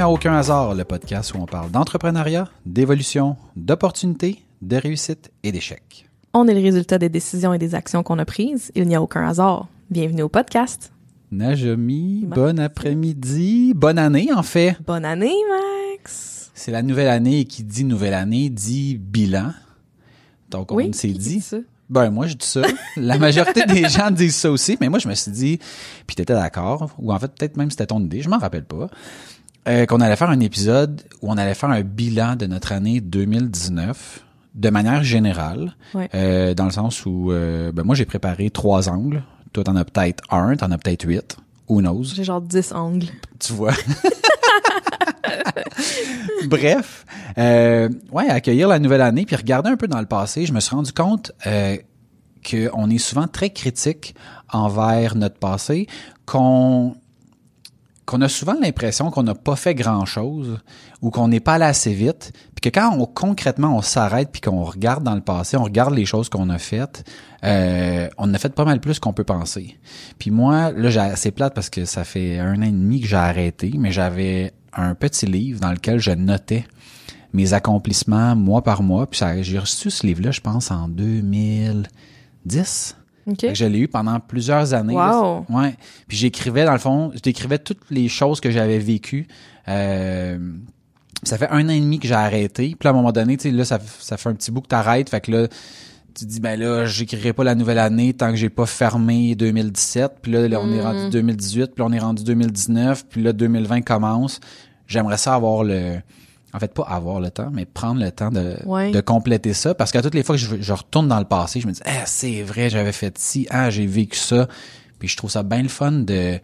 Bienvenue à Aucun hasard, le podcast où on parle d'entrepreneuriat, d'évolution, d'opportunités, de réussite et d'échecs. On est le résultat des décisions et des actions qu'on a prises. Il n'y a aucun hasard. Bienvenue au podcast. Najami, bon après-midi, bonne année en fait. Bonne année, Max. C'est la nouvelle année et qui dit nouvelle année dit bilan. Donc on Oui, s'est dit ça? Ben moi je dis ça. La majorité des gens disent ça aussi, mais moi je me suis dit, puis t'étais d'accord, ou en fait peut-être même c'était ton idée, je m'en rappelle pas, euh, qu'on allait faire un épisode où on allait faire un bilan de notre année 2019 de manière générale, Ouais. euh, dans le sens où euh, ben moi j'ai préparé trois angles, toi t'en as peut-être un, t'en as peut-être huit, who knows, J'ai genre 10 angles. tu vois? Bref, euh, ouais, accueillir la nouvelle année puis regarder un peu dans le passé, je me suis rendu compte euh, qu'on est souvent très critique envers notre passé, qu'on qu'on a souvent l'impression qu'on n'a pas fait grand-chose ou qu'on n'est pas allé assez vite, puis que quand on concrètement on s'arrête puis qu'on regarde dans le passé, on regarde les choses qu'on a faites, euh, on a fait pas mal plus qu'on peut penser. Puis moi, là, c'est plate parce que ça fait un an et demi que j'ai arrêté, mais j'avais un petit livre dans lequel je notais mes accomplissements mois par mois. Puis j'ai reçu ce livre-là, je pense, en 2010. OK? Fait que je l'ai eu pendant plusieurs années. Wow. Ouais. Puis j'écrivais, dans le fond, je décrivais toutes les choses que j'avais vécues. Euh, ça fait un an et demi que j'ai arrêté. Puis là, à un moment donné, tu sais, là, ça, ça fait un petit bout que t'arrêtes. Fait que là, tu te dis, ben là, j'écrirai pas la nouvelle année tant que j'ai pas fermé 2017. Puis là, là, on est rendu 2018. Puis là, on est rendu 2019. Puis là, 2020 commence. J'aimerais ça avoir le... En fait, pas avoir le temps, mais prendre le temps de, Ouais. de compléter ça. Parce qu'à toutes les fois que je, je retourne dans le passé, je me dis, ah, c'est vrai, j'avais fait ci, ah, j'ai vécu ça. Puis je trouve ça bien le fun de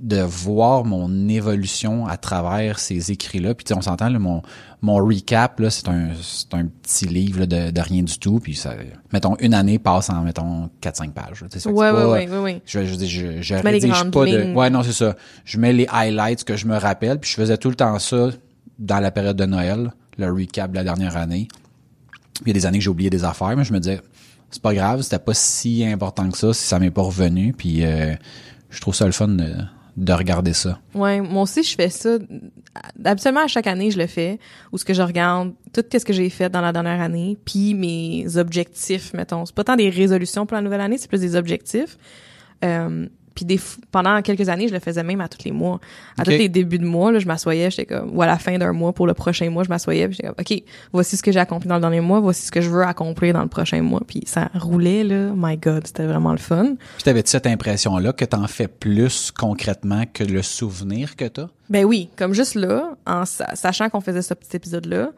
de voir mon évolution à travers ces écrits-là. Puis on s'entend, mon, mon recap, là, c'est un, c'est un petit livre là, de, de rien du tout. Puis ça, mettons, une année passe en, mettons, 4-5 pages. Ouais, c'est ouais, pas- ouais, ouais, ouais. je, je, je, je rédige pas de. Ouais, non, c'est ça. Je mets les highlights que je me rappelle. Puis je faisais tout le temps ça dans la période de Noël, le recap de la dernière année. Il y a des années que j'ai oublié des affaires, mais je me disais, c'est pas grave, c'était pas si important que ça si ça m'est pas revenu. Puis euh, je trouve ça le fun de, de regarder ça. Ouais, moi aussi, je fais ça. Absolument, à chaque année, je le fais. Ou ce que je regarde, tout ce que j'ai fait dans la dernière année, puis mes objectifs, mettons. C'est pas tant des résolutions pour la nouvelle année, c'est plus des objectifs. Euh, puis des, pendant quelques années, je le faisais même à tous les mois. À tous les débuts de mois, là, je m'assoyais, j'étais comme, ou à la fin d'un mois pour le prochain mois, je m'assoyais, puis j'étais comme, OK, voici ce que j'ai accompli dans le dernier mois, voici ce que je veux accomplir dans le prochain mois. Puis ça roulait, là. My God, c'était vraiment le fun. Puis t'avais-tu cette impression-là que t'en fais plus concrètement que le souvenir que t'as? Ben oui, comme juste là, en sa- sachant qu'on faisait ce petit épisode-là,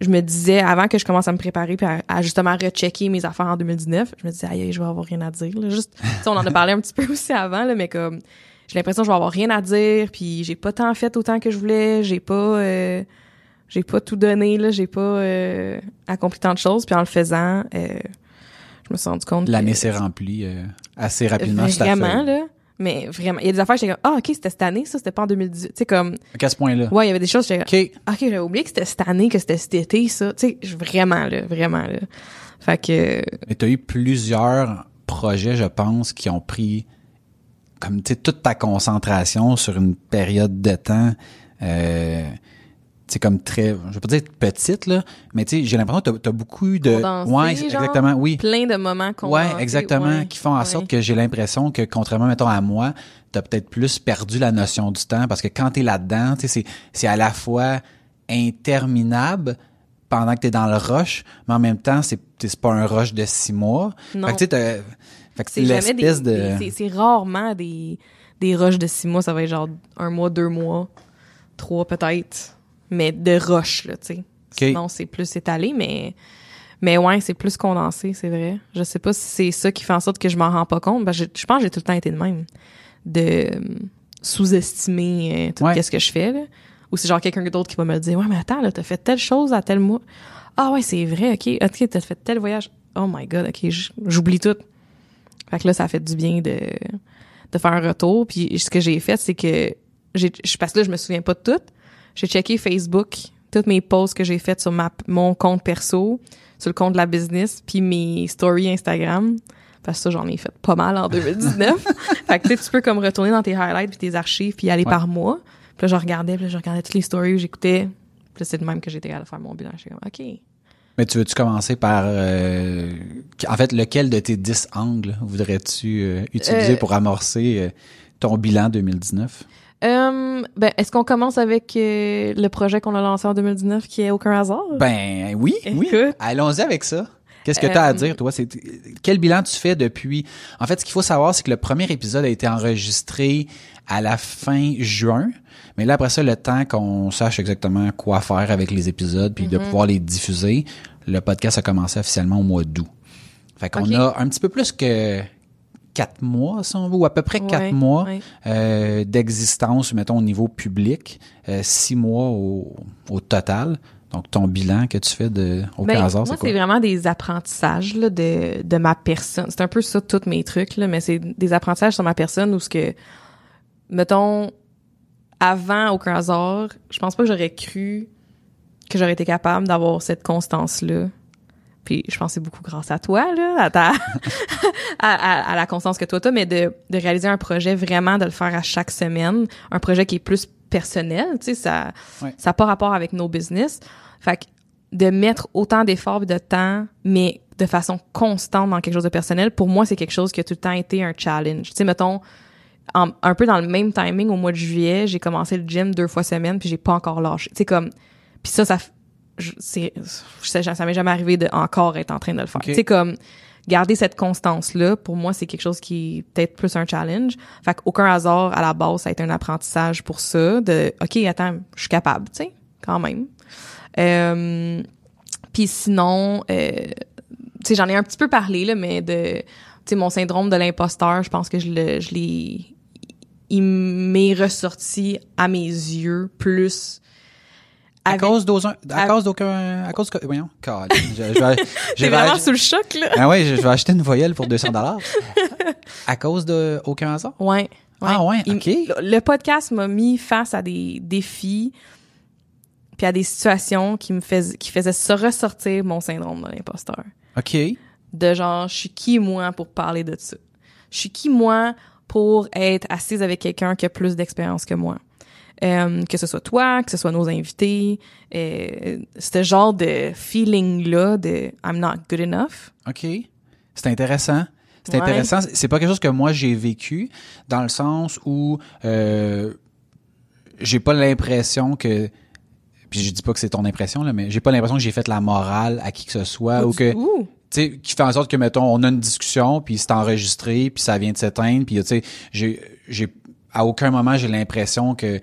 je me disais, avant que je commence à me préparer puis à, à justement rechecker mes affaires en 2019, je me disais, aïe, aïe, je vais avoir rien à dire. Là. Juste, on en a parlé un petit peu aussi avant, là, mais comme, j'ai l'impression que je vais avoir rien à dire, puis j'ai pas tant fait autant que je voulais, j'ai pas, euh, j'ai pas tout donné, là, j'ai pas euh, accompli tant de choses, puis en le faisant, euh, je me suis rendu compte L'année s'est remplie euh, assez rapidement. Vraiment, là. Mais vraiment, il y a des affaires, j'étais comme, ah, ok, c'était cette année, ça, c'était pas en 2018. Tu sais, comme, À ce point-là? Ouais, il y avait des choses, j'étais OK. OK, j'avais oublié que c'était cette année, que c'était cet été, ça. Tu sais, vraiment, là, vraiment, là. Fait que, Mais tu as eu plusieurs projets, je pense, qui ont pris comme tu sais toute ta concentration sur une période de temps euh, sais comme très je vais pas dire petite là, mais tu sais j'ai l'impression que tu as, beaucoup de Condensé, ouais, genre? exactement, oui. plein de moments qu'on Ouais, exactement, qui font en sorte que j'ai l'impression que contrairement mettons à moi, tu as peut-être plus perdu la notion du temps parce que quand tu es là-dedans, tu sais c'est c'est à la fois interminable pendant que tu es dans le rush, mais en même temps, c'est c'est pas un rush de six mois. Non. Fait que tu sais, t'as- fait que C'est l'espèce de... c'est- c'est rarement des, des rushs de six mois, ça va être genre un mois, deux mois, trois peut-être, mais de rush, là, tu sais. Sinon, c'est plus étalé, mais, mais ouais, c'est plus condensé, c'est vrai. Je sais pas si c'est ça qui fait en sorte que je m'en rends pas compte. Ben, je, je pense que j'ai tout le temps été de même. De euh, sous-estimer euh, tout Ouais. ce que je fais, là. Ou c'est genre quelqu'un d'autre qui va me dire, ouais, mais attends, là, t'as fait telle chose à tel mois. Ah ouais, c'est vrai, ok, ok, t'as fait tel voyage. Oh my god, ok, j'oublie tout. Fait que là, ça fait du bien de, de faire un retour. Puis ce que j'ai fait, c'est que j'ai, je parce que là, je me souviens pas de tout. J'ai checké Facebook, toutes mes posts que j'ai faites sur ma, mon compte perso, sur le compte de la business, puis mes stories Instagram. Parce que ça, j'en ai fait pas mal en 2019. fait que tu peux comme retourner dans tes highlights puis tes archives puis aller Ouais. par mois. Puis là, je regardais, puis là, je regardais toutes les stories, j'écoutais. Puis c'est de même que j'étais à faire mon bilan. J'étais comme, OK. Mais tu veux-tu commencer par... euh, en fait, lequel de tes 10 angles voudrais-tu euh, utiliser Euh, pour amorcer ton bilan 2019? Euh, ben, est-ce qu'on commence avec euh, le projet qu'on a lancé en 2019 qui est Aucun hasard? Ben oui. Allons-y avec ça. Qu'est-ce que tu as à Euh, dire, toi? C'est Quel bilan tu fais depuis... En fait, ce qu'il faut savoir, c'est que le premier épisode a été enregistré à la fin juin. Mais là, après ça, le temps qu'on sache exactement quoi faire avec les épisodes puis de Mhm. pouvoir les diffuser, le podcast a commencé officiellement au mois d'août. Fait qu'on a un petit peu plus que quatre mois, si on veut, ou à peu près quatre Ouais, mois ouais. euh, d'existence, mettons, au niveau public. Euh, six mois au, au total. Donc, ton bilan que tu fais de Ben, hasard, moi, c'est quoi? c'est vraiment des apprentissages là, de, de ma personne. C'est un peu ça, tous mes trucs, là, mais c'est des apprentissages sur ma personne où ce que, mettons, avant Aucun hasard, je pense pas que j'aurais cru que j'aurais été capable d'avoir cette constance-là. Puis je pense que c'est beaucoup grâce à toi, là, à, ta, à, à- à la constance que toi t'as, mais de, de réaliser un projet, vraiment de le faire à chaque semaine, un projet qui est plus personnel, tu sais, ça Ouais. ça n'a pas rapport avec nos business. Fait que de mettre autant d'efforts et de temps, mais de façon constante dans quelque chose de personnel, pour moi, c'est quelque chose qui a tout le temps été un challenge. Tu sais, mettons, en- un peu dans le même timing, au mois de juillet, j'ai commencé le gym deux fois semaine, puis j'ai pas encore lâché. Tu sais, comme... Puis ça, ça... je- c'est je sais, ça m'est jamais arrivé de encore être en train de le faire. Ok. Tu sais, comme garder cette constance-là, pour moi, c'est quelque chose qui est peut-être plus un challenge. Fait qu'aucun hasard, à la base, ça a été un apprentissage pour ça, de « OK, attends, je suis capable, tu sais, quand même. Euh, Puis sinon, euh, tu sais, j'en ai un petit peu parlé, là, mais de... Tu sais, mon syndrome de l'imposteur, je pense que je le- je l'ai... Il m'est ressorti à mes yeux plus... À avec- cause d'aucun, à cause d'aucun, à cause que, voyons, calme. je, je vais, je vais vraiment ach- sous le choc, là? ah ouais, je, je vais acheter une voyelle pour 200 dollars. à cause de aucun hasard? Ouais. Ah ouais, ok. Le, le podcast m'a mis face à des défis puis à des situations qui me faisaient qui faisaient se ressortir mon syndrome de l'imposteur. OK. De genre je suis qui moi pour parler de ça? Je suis qui moi pour être assise avec quelqu'un qui a plus d'expérience que moi? Euh, que ce soit toi, que ce soit nos invités, euh, ce genre de feeling là de I'm not good enough. OK. C'est intéressant. C'est Ouais. intéressant. C'est pas quelque chose que moi j'ai vécu dans le sens où euh, j'ai pas l'impression que puis je dis pas que c'est ton impression là, mais j'ai pas l'impression que j'ai fait la morale à qui que ce soit ou que Ouh. tu sais qui fait en sorte que mettons on a une discussion puis c'est enregistré puis ça vient de s'éteindre puis tu sais j'ai j'ai à aucun moment j'ai l'impression que tu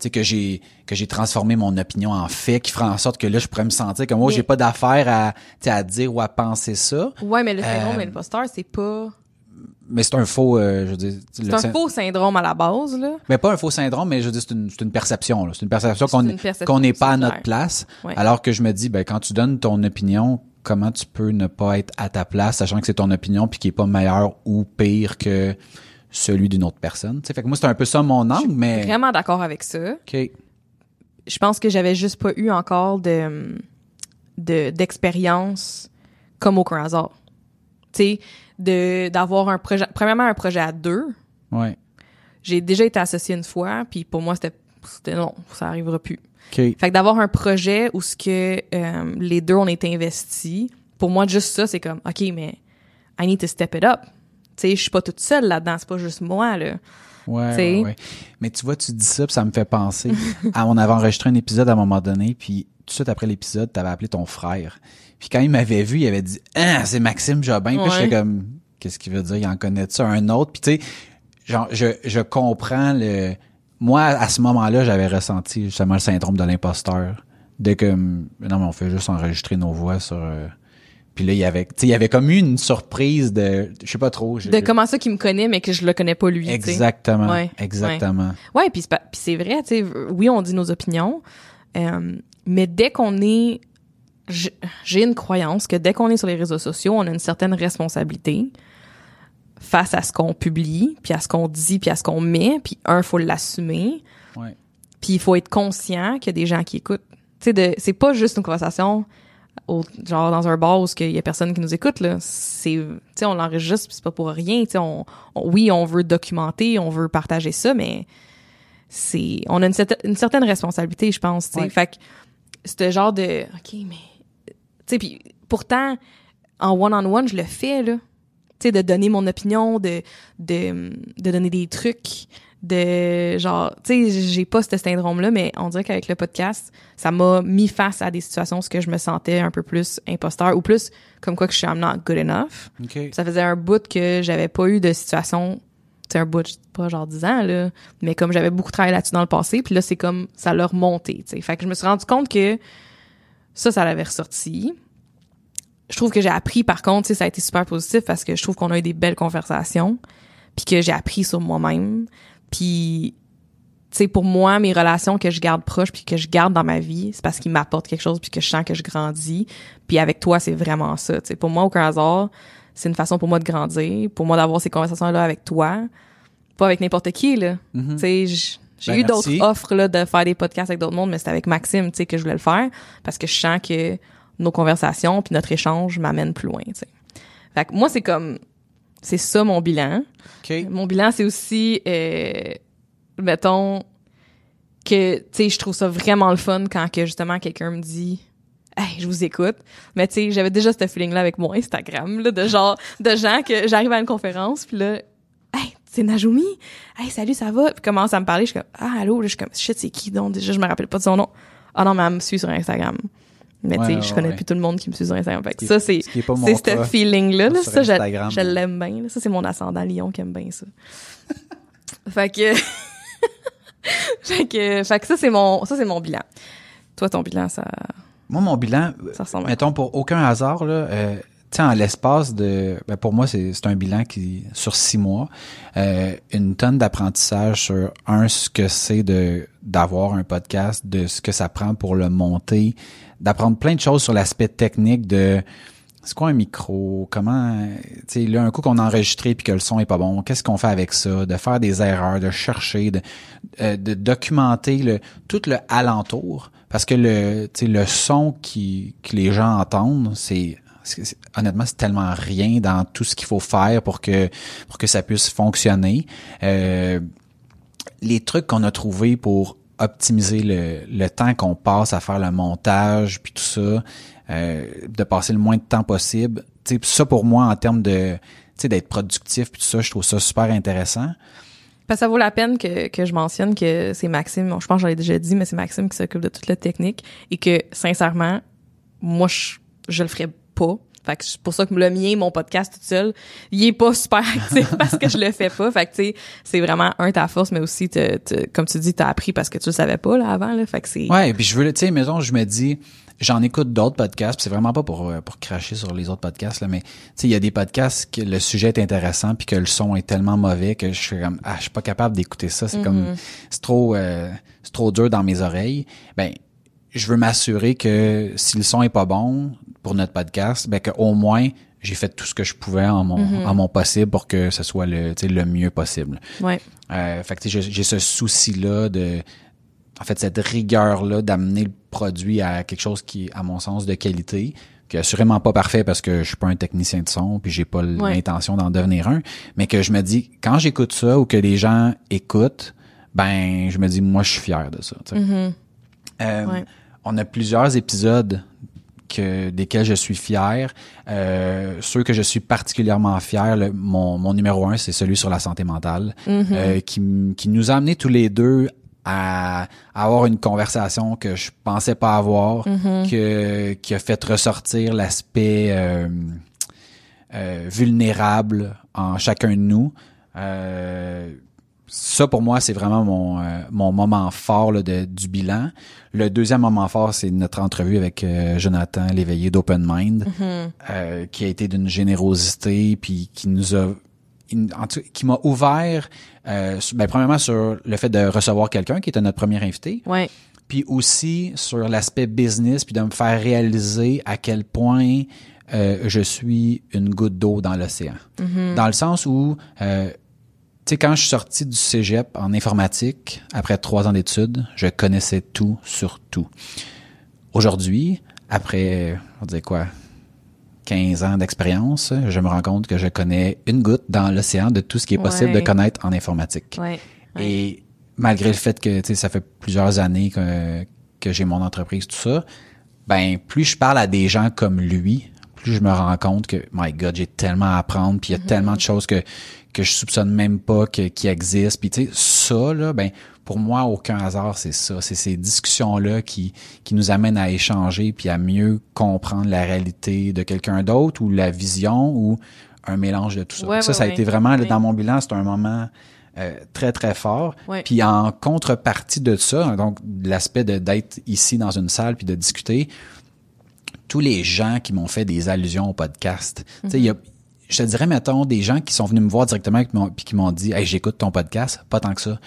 sais que j'ai que j'ai transformé mon opinion en fait qui fera en sorte que là je pourrais me sentir comme moi Mais- j'ai pas d'affaire à à dire ou à penser ça Ouais, mais le syndrome Euh, de l'imposteur, c'est pas mais c'est un faux euh, je veux dire c'est un faux syndrome à la base là. mais pas un faux syndrome mais je veux dire c'est une c'est une perception là c'est une perception qu'on qu'on n'est pas à notre place Ouais. alors que je me dis ben quand tu donnes ton opinion comment tu peux ne pas être à ta place sachant que c'est ton opinion puis qui est pas meilleur ou pire que celui d'une autre personne tu sais fait que moi c'est un peu ça mon angle mais Vraiment d'accord avec ça. OK Je pense que j'avais juste pas eu encore de de d'expérience comme aucun hasard. Tu sais, d'avoir un projet premièrement un projet à deux. ouais J'ai déjà été associée une fois, puis pour moi c'était c'était non, ça arrivera plus. OK Fait que d'avoir un projet où ce que euh, les deux on est investis, pour moi juste ça c'est comme OK mais I need to step it up. Tu sais, je suis pas toute seule là-dedans, c'est pas juste moi là. Ouais, T'sais. ouais, ouais. Mais tu vois, tu dis ça, puis ça me fait penser. à, on avait enregistré un épisode à un moment donné, puis tout de suite après l'épisode, t'avais appelé ton frère. Puis quand il m'avait vu, il avait dit Ah, c'est Maxime Jobin. Puis j'étais comme Qu'est-ce qu'il veut dire? Il en connaît ça un autre. Puis tu sais, genre, je, je comprends le. Moi, à ce moment-là, j'avais ressenti justement le syndrome de l'imposteur. De comme non, mais on fait juste enregistrer nos voix sur. euh, Puis là, il y avait, tu sais, il y avait comme eu une surprise de, je sais pas trop. je- De comment ça qu'il me connaît mais que je le connais pas lui, sais. Exactement, Ouais, exactement. Ouais, puis c'est pas- puis c'est vrai, tu sais, oui, on dit nos opinions, euh, mais dès qu'on est j'ai une croyance que dès qu'on est sur les réseaux sociaux, on a une certaine responsabilité face à ce qu'on publie, puis à ce qu'on dit, puis à ce qu'on met, puis un faut l'assumer, Ouais. puis il faut être conscient qu'il y a des gens qui écoutent. Tu sais c'est pas juste une conversation au, genre dans un bar où il y a personne qui nous écoute là, c'est tu sais on l'enregistre, c'est pas pour rien, tu sais on, on- oui, on veut documenter, on veut partager ça mais c'est on a une, certain- une certaine responsabilité, je pense, tu sais. Ouais. Fait ce genre de OK, mais tu sais puis pourtant en one-on-one, je le fais là. Tu sais de donner mon opinion, de de de donner des trucs de genre tu sais j'ai pas ce syndrome là mais on dirait qu'avec le podcast ça m'a mis face à des situations où je me sentais un peu plus imposteur ou plus comme quoi que je suis I'm not good enough. OK. ça faisait un bout que j'avais pas eu de situation c'est un bout pas genre 10 ans là mais comme j'avais beaucoup travaillé là-dessus dans le passé puis là c'est comme ça l'a remonté tu sais. Fait que je me suis rendu compte que ça ça l'avait ressorti. Je trouve que j'ai appris par contre tu sais ça a été super positif parce que je trouve qu'on a eu des belles conversations puis que j'ai appris sur moi-même puis tu sais pour moi mes relations que je garde proches puis que je garde dans ma vie c'est parce qu'ils m'apportent quelque chose puis que je sens que je grandis. Puis avec toi c'est vraiment ça tu sais. Pour moi aucun hasard c'est une façon pour moi de grandir pour moi d'avoir ces conversations là avec toi. Pas avec n'importe qui là. Mhm. tu sais j'ai Ben, eu d'autres offres là de faire des podcasts avec d'autres mondes mais c'était avec Maxime tu sais que je voulais le faire parce que je sens que nos conversations puis notre échange m'amènent plus loin tu sais. Fait que moi c'est comme c'est ça mon bilan OK. mon bilan, c'est aussi, euh, mettons, que, tu sais, je trouve ça vraiment le fun quand que, justement, quelqu'un me dit, hey, je vous écoute. Mais, tu sais, j'avais déjà ce feeling-là avec mon Instagram, là, de genre, de gens que j'arrive à une conférence, puis là, hey, c'est Najumi. Hey, salut, ça va? Puis commence à me parler, je suis comme, ah, allô, là, je suis comme, shit, c'est qui donc? Déjà, je me rappelle pas de son nom. Ah non, mais elle me suit sur Instagram. Mais, tu sais, Ouais, je connais ouais. plus tout le monde qui me suit sur Instagram. Fait que ça, est- c'est, ce ce feeling-là, là. Ça, je, Instagram. je l'aime bien. là. Ça, c'est mon ascendant lion qui aime bien ça. fait que... fait que... Fait que ça, c'est mon... Ça, c'est mon bilan. Toi, ton bilan, ça... Moi, mon bilan, Ça ressemble à... mettons pour aucun hasard, là, euh, tu sais, en l'espace de, ben pour moi, c'est c'est un bilan qui sur six mois, euh, une tonne d'apprentissage sur un ce que c'est de d'avoir un podcast, de ce que ça prend pour le monter, d'apprendre plein de choses sur l'aspect technique de c'est quoi un micro, comment, tu sais, là un coup qu'on a enregistré puis que le son est pas bon, qu'est-ce qu'on fait avec ça, de faire des erreurs, de chercher, de euh, de documenter le tout le alentour. Parce que le tu sais le son qui que les gens entendent c'est honnêtement c'est tellement rien dans tout ce qu'il faut faire pour que pour que ça puisse fonctionner. Euh, les trucs qu'on a trouvés pour optimiser le, le temps qu'on passe à faire le montage puis tout ça euh, de passer le moins de temps possible tu sais puis ça pour moi en termes de d'être productif puis tout ça je trouve ça super intéressant que ça vaut la peine que, que je mentionne que c'est Maxime, bon, je pense que j'en ai déjà dit, mais c'est Maxime qui s'occupe de toute la technique et que, sincèrement, moi, je, je le ferais pas. Fait que c'est pour ça que le mien, mon podcast tout seul, il est pas super actif parce que je le fais pas. Fait que, tu sais, c'est vraiment, un, ta force, mais aussi, te- te- comme tu dis, t'as appris parce que tu le savais pas, là, avant, là. Fait que c'est... Ouais, et puis je veux, le- tu sais, mettons, je me dis, j'en écoute d'autres podcasts, c'est vraiment pas pour euh, pour cracher sur les autres podcasts là, mais tu sais, il y a des podcasts que le sujet est intéressant puis que le son est tellement mauvais que je suis comme ah, je suis pas capable d'écouter ça, c'est comme c'est trop euh, c'est trop dur dans mes oreilles. Ben je veux m'assurer que si le son est pas bon pour notre podcast, ben que au moins j'ai fait tout ce que je pouvais en mon en mon possible pour que ce soit le le mieux possible. Ouais. Euh, fait que j'ai ce souci-là de, en fait, cette rigueur-là d'amener le produit à quelque chose qui est, à mon sens, de qualité, qui est assurément pas parfait parce que je suis pas un technicien de son puis j'ai pas Ouais. l'intention d'en devenir un, mais que je me dis, quand j'écoute ça ou que les gens écoutent, ben, je me dis, moi, je suis fier de ça. tu sais. Mhm. Euh, Ouais. On a plusieurs épisodes que, desquels je suis fier. Euh, ceux que je suis particulièrement fier, le- mon, mon numéro un, c'est celui sur la santé mentale, Mhm. euh, qui, nous a amené tous les deux à, à avoir une conversation que je pensais pas avoir, Mhm. que, qui a fait ressortir l'aspect euh, euh, vulnérable en chacun de nous. Ça pour moi c'est vraiment mon euh, mon moment fort là, de, du bilan. Le deuxième moment fort c'est notre entrevue avec euh, Jonathan l'éveillé d'Open Mind Mhm. euh, qui a été d'une générosité puis qui nous a in- en tout- qui m'a ouvert euh, ben, premièrement sur le fait de recevoir quelqu'un qui était notre premier invité Ouais. puis aussi sur l'aspect business, puis de me faire réaliser à quel point euh, je suis une goutte d'eau dans l'océan. Dans le sens où, euh, sais, quand je suis sorti du cégep en informatique, après trois ans d'études, je connaissais tout sur tout. Aujourd'hui, après, on dirait quoi, 15 ans d'expérience, je me rends compte que je connais une goutte dans l'océan de tout ce qui est possible Ouais. de connaître en informatique. Ouais. Ouais. Et malgré le fait que tu sais, ça fait plusieurs années que, que j'ai mon entreprise, tout ça, ben plus je parle à des gens comme lui, plus je me rends compte que, my God, j'ai tellement à apprendre, puis il y a tellement de choses que que je soupçonne même pas que, qui existent. Puis tu sais, ça, là, ben, pour moi, aucun hasard, c'est ça. C'est ces discussions-là qui, qui nous amènent à échanger puis à mieux comprendre la réalité de quelqu'un d'autre ou la vision ou un mélange de tout ça. Ouais, ça, ouais, ça a ouais. été vraiment, là, dans mon bilan, c'est un moment euh, très, très fort. Ouais. Puis en contrepartie de ça, donc l'aspect de d'être ici dans une salle puis de discuter, tous les gens qui m'ont fait des allusions au podcast. Tu sais, il y a, je te dirais, mettons, des gens qui sont venus me voir directement et qui m'ont- puis qui m'ont dit, hey, j'écoute ton podcast, pas tant que ça.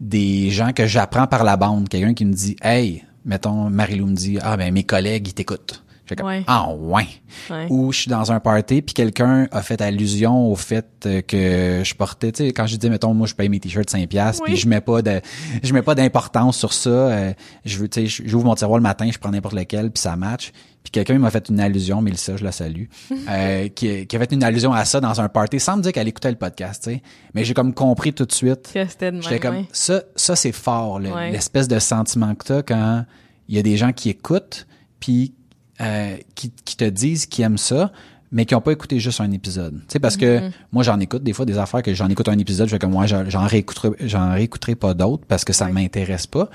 Des gens que j'apprends par la bande, quelqu'un qui me dit, hey, mettons, Marilou me dit, ah, ben, mes collègues, ils t'écoutent. Comme, ah, ouais. Ouais. Ou je suis dans un party puis quelqu'un a fait allusion au fait euh, que je portais, tu sais, quand je dis, mettons, moi, je paye mes t-shirts 5 piastres Oui. puis je mets pas de, je mets pas d'importance sur ça. euh, je veux, tu sais, j'ouvre mon tiroir le matin, je prends n'importe lequel puis ça match. Puis quelqu'un m'a fait une allusion, Mélissa, je la salue, euh, qui, qui a fait une allusion à ça dans un party sans me dire qu'elle écoutait le podcast, tu sais. Mais j'ai comme compris tout de suite. Que c'était de J'étais comme, ouais. ça, ça c'est fort, le- Ouais. l'espèce de sentiment que t'as quand il y a des gens qui écoutent, puis euh, qui, qui te disent qu'ils aiment ça, mais qui ont pas écouté juste un épisode. Tu sais, parce que Mm-hmm. moi, j'en écoute des fois des affaires que j'en écoute un épisode, je fais comme moi, j'en j'en réécouterai, j'en réécouterai pas d'autres parce que ça Ouais. m'intéresse pas.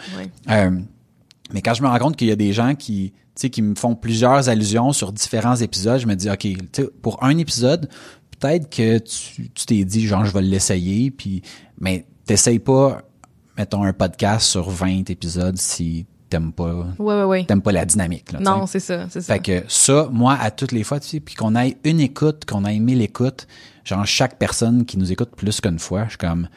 Euh, mais quand je me rends compte qu'il y a des gens qui, tu sais, qui me font plusieurs allusions sur différents épisodes, je me dis, OK, pour un épisode, peut-être que tu tu t'es dit, genre, je vais l'essayer, puis, mais t'essayes pas, mettons, un podcast sur 20 épisodes si t'aimes pas, Ouais, ouais, ouais. t'aimes pas la dynamique, là. Non, c'est ça, c'est ça. Fait que ça, moi, à toutes les fois, tu sais, puis qu'on ait une écoute, qu'on ait aimé l'écoute, genre chaque personne qui nous écoute plus qu'une fois, je suis comme,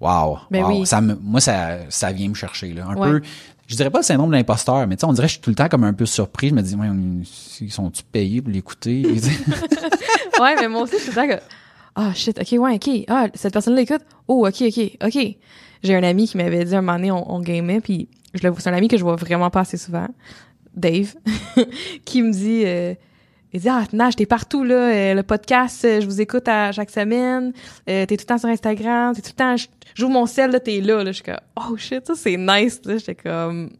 wow, Ben wow. oui. ça me, moi, ça, ça vient me chercher, là. Un Ouais. peu, je dirais pas le syndrome de l'imposteur, mais tu sais, on dirait que je suis tout le temps comme un peu surpris. Je me dis, ouais, ils sont-tu payés pour l'écouter? ouais, mais moi aussi, je suis d'accord. Ah, shit, ok, ouais, ok. Ah, cette personne-là écoute. Oh, ok, ok, ok. J'ai un ami qui m'avait dit un moment donné, on, on gamait, puis je le c'est un ami que je vois vraiment pas assez souvent, Dave, qui me dit, euh, il dit, ah, Nash, t'es partout, là, euh, le podcast, euh, je vous écoute à chaque semaine, euh, t'es tout le temps sur Instagram, t'es tout le temps, j'ouvre mon sel, là, t'es là, là, je suis comme, oh shit, ça c'est nice, là, j'étais comme,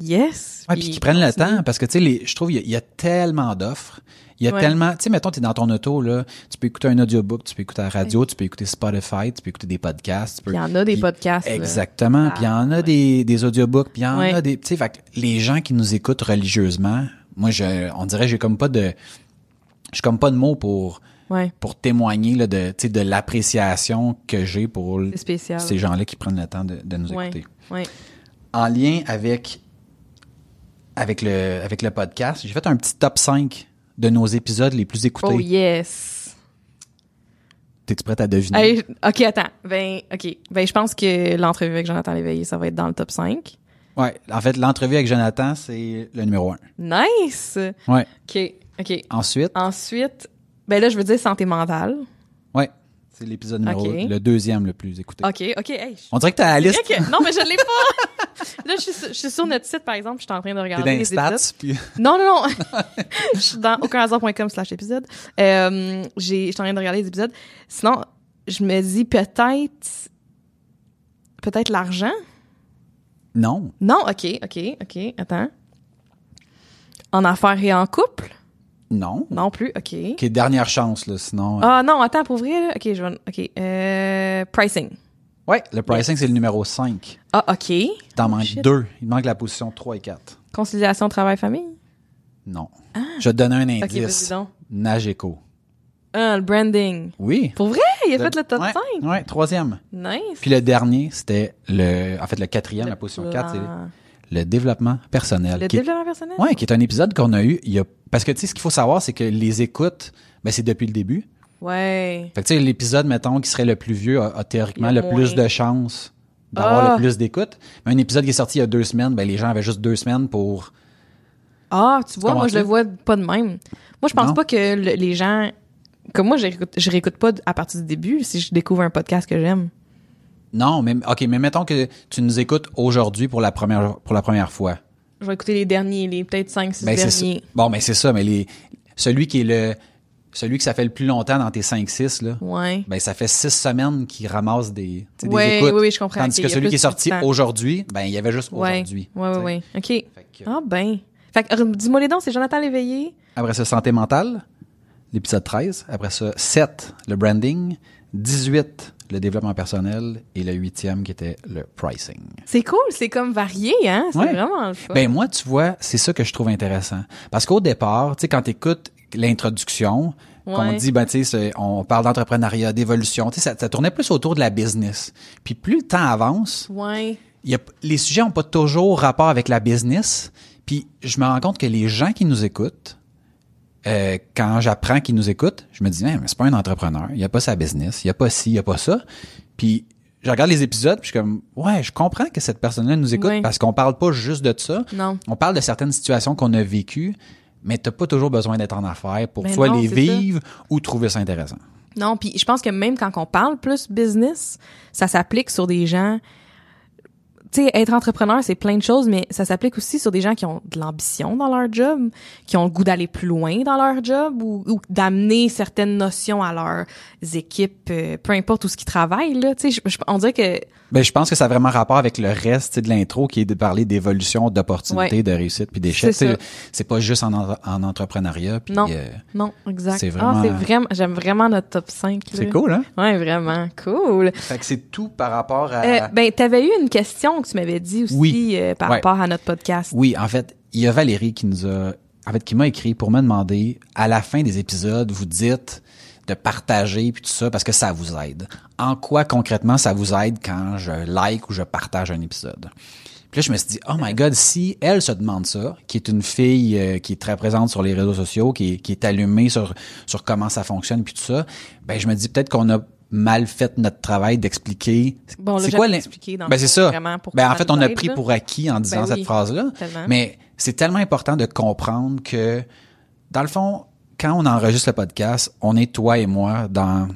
yes. Ouais, puis qu'ils prennent le temps, parce que tu sais, je trouve il y, a- il y a tellement d'offres. Il y a Ouais. tellement, tu sais, mettons, t'es dans ton auto, là, tu peux écouter un audiobook, tu peux écouter la radio, tu peux écouter Spotify, tu peux écouter des podcasts. Tu peux, Il y en a des podcasts. Exactement. Puis il y en a ouais. des, des audiobooks, puis il y en a des, tu sais, les gens qui nous écoutent religieusement, moi, je, on dirait, j'ai comme pas de, j'ai comme pas de mots pour, Ouais, pour témoigner, là, de, tu de l'appréciation que j'ai pour ces gens-là qui prennent le temps de, de nous Ouais, écouter ouais. en lien avec avec le avec le podcast, j'ai fait un petit top 5 de nos épisodes les plus écoutés. Oh yes. T'es-tu prête à deviner? Ok, attends. Ben, ok. Ben, je pense que l'entrevue avec Jonathan Léveillé, ça va être dans le top 5. Ouais, en fait, l'entrevue avec Jonathan, c'est le numéro 1. Nice! Ouais. Ok, ok. Ensuite, Ensuite, ben là, je veux dire santé mentale. C'est l'épisode numéro le deuxième le plus écouté. Ok, ok. Hey, On dirait que t'as la liste. Non, mais je l'ai pas! là, je suis, sur- je suis sur notre site, par exemple, je suis en train de regarder dans les les stats, épisodes. puis Non, non, non. je suis dans aucunhasard.com slash épisode. Euh, j'ai, je suis en train de regarder les épisodes. Sinon, je me dis peut-être, peut-être l'argent? non. Non, ok, ok, ok, attends. En affaires et en couple? Non. Non plus, ok. OK, dernière chance, là, sinon. euh, Ah non, attends, pour vrai, là. Ok, je vais. Ok. Euh, pricing. Ouais, le pricing, c'est le numéro 5. Ah, ok. T'en Oh, manques shit. deux. Il manque la position 3 et 4. Conciliation travail-famille? Non. Je vais te donner un Ah. Ok, vas-y indice. donc. Nageco. Ah, le branding. Oui. Pour vrai, il a fait le top ouais, 5. Ouais, troisième. Nice. Puis le dernier, c'était le, en fait, le quatrième, la position 4, c'est La- le développement personnel. Le est- développement personnel? ouais, qui est un épisode qu'on a eu, il y a, parce que tu sais, ce qu'il faut savoir, c'est que les écoutes, ben, c'est depuis le début. Ouais. Fait que tu sais, l'épisode, mettons, qui serait le plus vieux, a, a théoriquement le plus de chances d'avoir Ah. le plus d'écoutes. Mais un épisode qui est sorti il y a deux semaines, ben, les gens avaient juste deux semaines pour, Ah, tu vois, moi, je le vois pas de même. Moi, je pense Non. pas que le- les gens. Comme moi, je réécoute, je réécoute pas à partir du début si je découvre un podcast que j'aime. Non, mais, ok, mais mettons que tu nous écoutes aujourd'hui pour la première, pour la première fois. Je vais écouter les derniers, les peut-être 5, 6 Ben, derniers. Bon, mais c'est ça, mais les, celui qui est le, celui que ça fait le plus longtemps dans tes 5-6, là, Ouais. ben ça fait six semaines qu'il ramasse des, écoutes. oui, oui, je comprends. Tandis que celui qui est sorti aujourd'hui, ben il y avait juste aujourd'hui. Ouais, ouais, ouais. OK. Fait que- Ah, ben. Fait que, dis-moi les dons, c'est Jonathan Léveillé. Après ça, santé mentale, l'épisode 13. Après ça, 7, le branding. 18, le développement personnel. Et le huitième qui était le pricing. C'est cool, c'est comme varié, hein? C'est Ouais. vraiment le fun. Ben moi, tu vois, c'est ça que je trouve intéressant. Parce qu'au départ, tu sais, quand tu écoutes l'introduction, qu'on Ouais. dit, ben, tu sais, on parle d'entrepreneuriat, d'évolution, tu sais, ça, ça tournait plus autour de la business. Puis plus le temps avance, ouais. y a, les sujets n'ont pas toujours rapport avec la business. Puis je me rends compte que les gens qui nous écoutent, euh, quand j'apprends qu'ils nous écoutent, je me dis, mais c'est pas un entrepreneur, il a pas sa business, il a pas ci, il a pas ça. Puis je regarde les épisodes, puis je suis comme, ouais, je comprends que cette personne-là nous écoute parce qu'on parle pas juste de ça. Non. On parle de certaines situations qu'on a vécues, mais t'as pas toujours besoin d'être en affaires pour Ben soit non, les ça. vivre ou trouver ça intéressant. Non, puis je pense que même quand on parle plus business, ça s'applique sur des gens. Tu sais, être entrepreneur, c'est plein de choses, mais ça s'applique aussi sur des gens qui ont de l'ambition dans leur job, qui ont le goût d'aller plus loin dans leur job ou, ou d'amener certaines notions à leurs équipes, euh, peu importe où ce qu'ils travaillent. Là, tu sais, on dirait que Ben, je pense que ça a vraiment rapport avec le reste de l'intro qui est de parler d'évolution, d'opportunités, Ouais. de réussite puis d'échec. C'est pas juste en, en- en entrepreneuriat. puis, Non. euh, non, exact. C'est Ah, vraiment- j'aime vraiment notre top 5. là. c'est cool, hein? Ouais, vraiment cool. Fait que c'est tout par rapport à... Euh, ben, t'avais eu une question que tu m'avais dit aussi Oui. euh, par Ouais. rapport à notre podcast. Oui, en fait, il y a Valérie qui nous a, en fait, qui m'a écrit pour me demander, à la fin des épisodes, vous dites de partager puis tout ça parce que ça vous aide. En quoi concrètement ça vous aide quand je like ou je partage un épisode? Puis là, je me suis dit, oh my god, si elle se demande ça, qui est une fille euh, qui est très présente sur les réseaux sociaux, qui est, qui est allumée sur, sur comment ça fonctionne puis tout ça, ben je me dis peut-être qu'on a mal fait notre travail d'expliquer Bon, c'est quoi dans ben c'est ça. vraiment Ben en fait, on a pris là. pour acquis en disant Ben cette oui, phrase-là. Mais c'est tellement important de comprendre que, dans le fond, quand on enregistre le podcast, on est toi et moi dans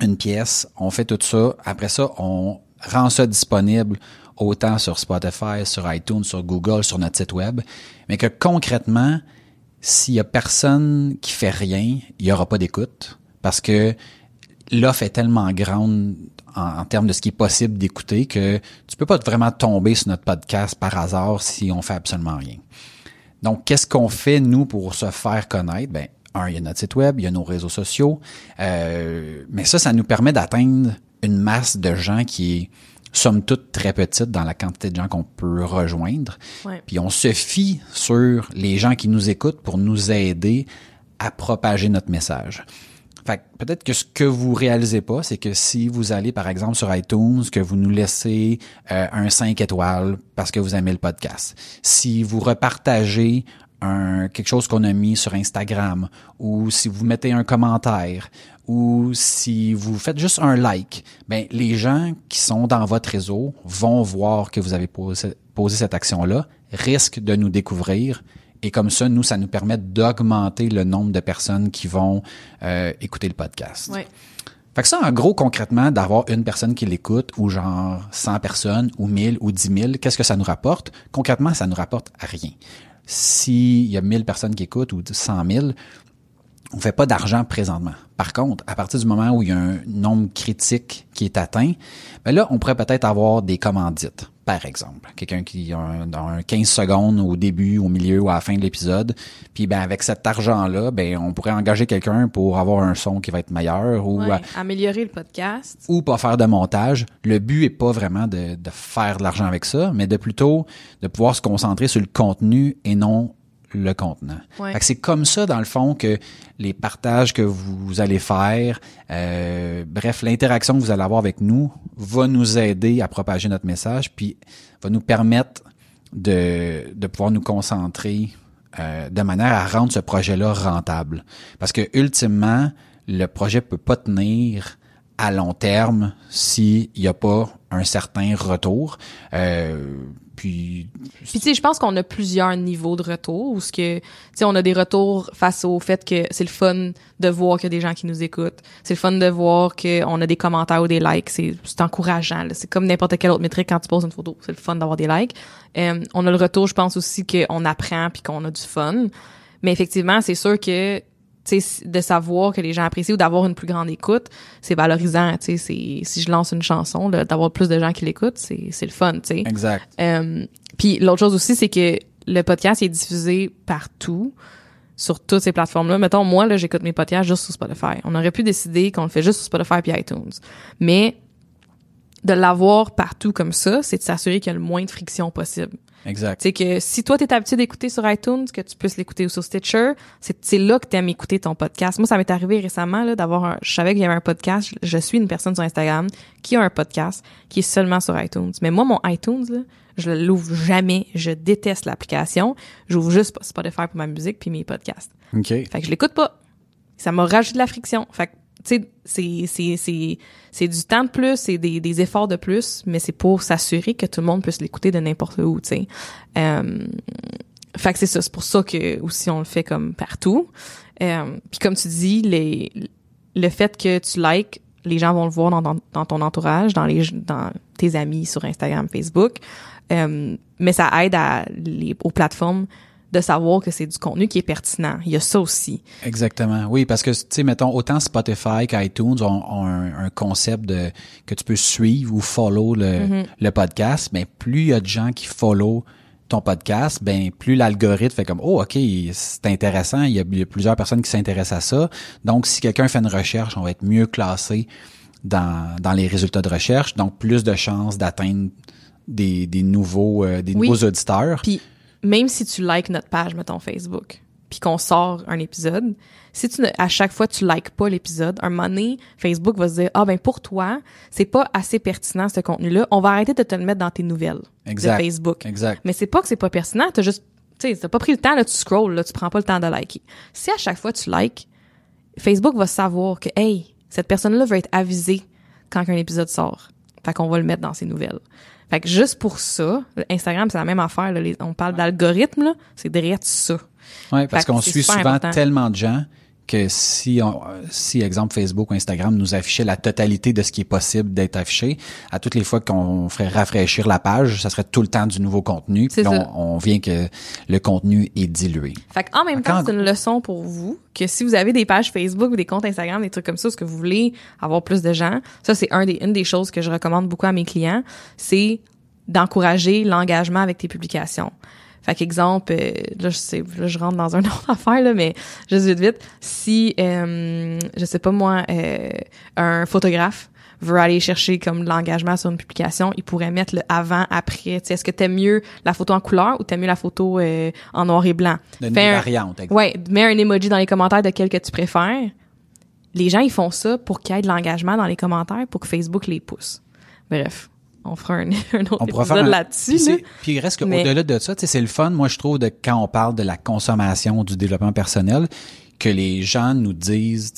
une pièce, on fait tout ça. Après ça, on rend ça disponible autant sur Spotify, sur iTunes, sur Google, sur notre site web. Mais que concrètement, s'il y a personne qui fait rien, il y aura pas d'écoute. Parce que l'offre est tellement grande en, en termes de ce qui est possible d'écouter que tu peux pas vraiment tomber sur notre podcast par hasard si on fait absolument rien. Donc, qu'est-ce qu'on fait, nous, pour se faire connaître? Ben, un, il y a notre site web, il y a nos réseaux sociaux. Euh, mais ça, ça nous permet d'atteindre une masse de gens qui est, somme toute, très petite dans la quantité de gens qu'on peut rejoindre. Ouais. Puis on se fie sur les gens qui nous écoutent pour nous aider à propager notre message. Fait peut-être que ce que vous réalisez pas, c'est que si vous allez, par exemple, sur iTunes, que vous nous laissez euh, un 5 étoiles parce que vous aimez le podcast, si vous repartagez un, quelque chose qu'on a mis sur Instagram, ou si vous mettez un commentaire, ou si vous faites juste un like, ben les gens qui sont dans votre réseau vont voir que vous avez posé, posé cette action-là, risquent de nous découvrir, et comme ça, nous, ça nous permet d'augmenter le nombre de personnes qui vont euh, écouter le podcast. Ouais. Fait que ça, en gros, concrètement, d'avoir une personne qui l'écoute, ou genre 100 personnes, ou 1000, ou 10 000, qu'est-ce que ça nous rapporte? Concrètement, ça nous rapporte rien. S'il y a 1000 personnes qui écoutent, ou 100 000, on fait pas d'argent présentement. Par contre, à partir du moment où il y a un nombre critique qui est atteint, ben là, on pourrait peut-être avoir des commandites, par exemple. Quelqu'un qui a un, dans un 15 secondes au début, au milieu ou à la fin de l'épisode. Puis ben avec cet argent-là, ben on pourrait engager quelqu'un pour avoir un son qui va être meilleur ou Ouais. euh, Améliorer le podcast. ou pas faire de montage. Le but est pas vraiment de, de faire de l'argent avec ça, mais de plutôt de pouvoir se concentrer sur le contenu et non le contenant. Ouais. C'est comme ça, dans le fond, que les partages que vous allez faire, euh, bref, l'interaction que vous allez avoir avec nous va nous aider à propager notre message, puis va nous permettre de, de pouvoir nous concentrer euh, de manière à rendre ce projet-là rentable. Parce que ultimement, le projet peut pas tenir à long terme s'il n'y a pas un certain retour. Euh, puis Puis tu sais, je pense qu'on a plusieurs niveaux de retour où ce que tu sais on a des retours face au fait que c'est le fun de voir qu'il y a des gens qui nous écoutent. C'est le fun de voir qu'on a des commentaires ou des likes, c'est c'est encourageant, c'est comme n'importe quelle autre métrique quand tu poses une photo, c'est le fun d'avoir des likes. Euh, on a le retour, je pense aussi qu'on apprend puis qu'on a du fun. Mais effectivement, c'est sûr que de savoir que les gens apprécient ou d'avoir une plus grande écoute, c'est valorisant, tu sais, si je lance une chanson, d'avoir plus de gens qui l'écoutent, c'est, c'est le fun, tu sais. Exact. Euh, puis l'autre chose aussi, c'est que le podcast est diffusé partout sur toutes ces plateformes-là. Mettons, moi, là, j'écoute mes podcasts juste sur Spotify. On aurait pu décider qu'on le fait juste sur Spotify puis iTunes. Mais de l'avoir partout comme ça, c'est de s'assurer qu'il y a le moins de friction possible. Exact. C'est que si toi, t'es habitué d'écouter sur iTunes, que tu puisses l'écouter sur Stitcher, c'est, là que t'aimes écouter ton podcast. Moi, ça m'est arrivé récemment, là, d'avoir un, je savais qu'il y avait un podcast. Je, je suis une personne sur Instagram qui a un podcast qui est seulement sur iTunes. Mais moi, mon iTunes, là, je l'ouvre jamais. Je déteste l'application. J'ouvre juste Spotify pour ma musique puis mes podcasts. OK. Fait que je l'écoute pas. Ça m'a rajouté de la friction. Fait que, c'est, c'est du temps de plus, c'est des, des efforts de plus, mais c'est pour s'assurer que tout le monde puisse l'écouter de n'importe où, tu sais. Euh, fait que c'est ça. C'est pour ça que, aussi, on le fait comme partout. Euh, puis comme tu dis, les, le fait que tu likes, les gens vont le voir dans, dans, dans ton entourage, dans les, dans tes amis sur Instagram, Facebook. Euh, mais ça aide à les, aux plateformes de savoir que c'est du contenu qui est pertinent. Il y a ça aussi. Exactement. Oui, parce que, tu sais, mettons, autant Spotify qu'iTunes ont, ont un, un, concept de que tu peux suivre ou follow le, Mm-hmm. le podcast, mais plus il y a de gens qui follow ton podcast, ben plus l'algorithme fait comme oh ok c'est intéressant, il y, a, il y a plusieurs personnes qui s'intéressent à ça. Donc si quelqu'un fait une recherche, on va être mieux classé dans, dans les résultats de recherche, donc plus de chances d'atteindre des, des nouveaux euh, des Oui. nouveaux auditeurs. Puis même si tu likes notre page, mettons Facebook, puis qu'on sort un épisode, si tu ne- à chaque fois tu likes pas l'épisode, un moment donné, Facebook va se dire ah ben pour toi c'est pas assez pertinent ce contenu-là, on va arrêter de te le mettre dans tes nouvelles Exact. de Facebook. Exact. Mais c'est pas que c'est pas pertinent, t'as juste, tu sais, t'as pas pris le temps, là, tu scrolls, là, tu prends pas le temps de liker. Si à chaque fois tu likes, Facebook va savoir que, hey, cette personne-là veut être avisée quand un épisode sort. Fait qu'on va le mettre dans ses nouvelles. Fait que juste pour ça, Instagram, c'est la même affaire, là, les- on parle d'algorithme, c'est derrière ça. Oui, parce qu'on suit souvent important. tellement de gens que si, on, si, exemple, Facebook ou Instagram nous affichait la totalité de ce qui est possible d'être affiché, à toutes les fois qu'on ferait rafraîchir la page, ça serait tout le temps du nouveau contenu. Puis on, on vient que le contenu est dilué. Fait en même temps, c'est une leçon pour vous que si vous avez des pages Facebook ou des comptes Instagram, des trucs comme ça, ce que vous voulez avoir plus de gens, ça c'est un des une des choses que je recommande beaucoup à mes clients, c'est d'encourager l'engagement avec tes publications. Fait qu'exemple, euh, là je sais, là je rentre dans un autre affaire là, mais juste vite vite, si euh, je sais pas moi, euh, un photographe veut aller chercher comme de l'engagement sur une publication, il pourrait mettre le avant après. Tu sais, est-ce que t'aimes mieux la photo en couleur ou t'aimes mieux la photo euh, en noir et blanc? D'une Fais un- variante. exact. Ouais, mets un emoji dans les commentaires de quel que tu préfères. Les gens, ils font ça pour qu'il y ait de l'engagement dans les commentaires pour que Facebook les pousse. Bref, on fera un, un autre On épisode un- là-dessus. Puis, là. c'est- puis il reste qu'au-delà de ça, c'est le fun, moi, je trouve, de quand on parle de la consommation, du développement personnel, que les gens nous disent,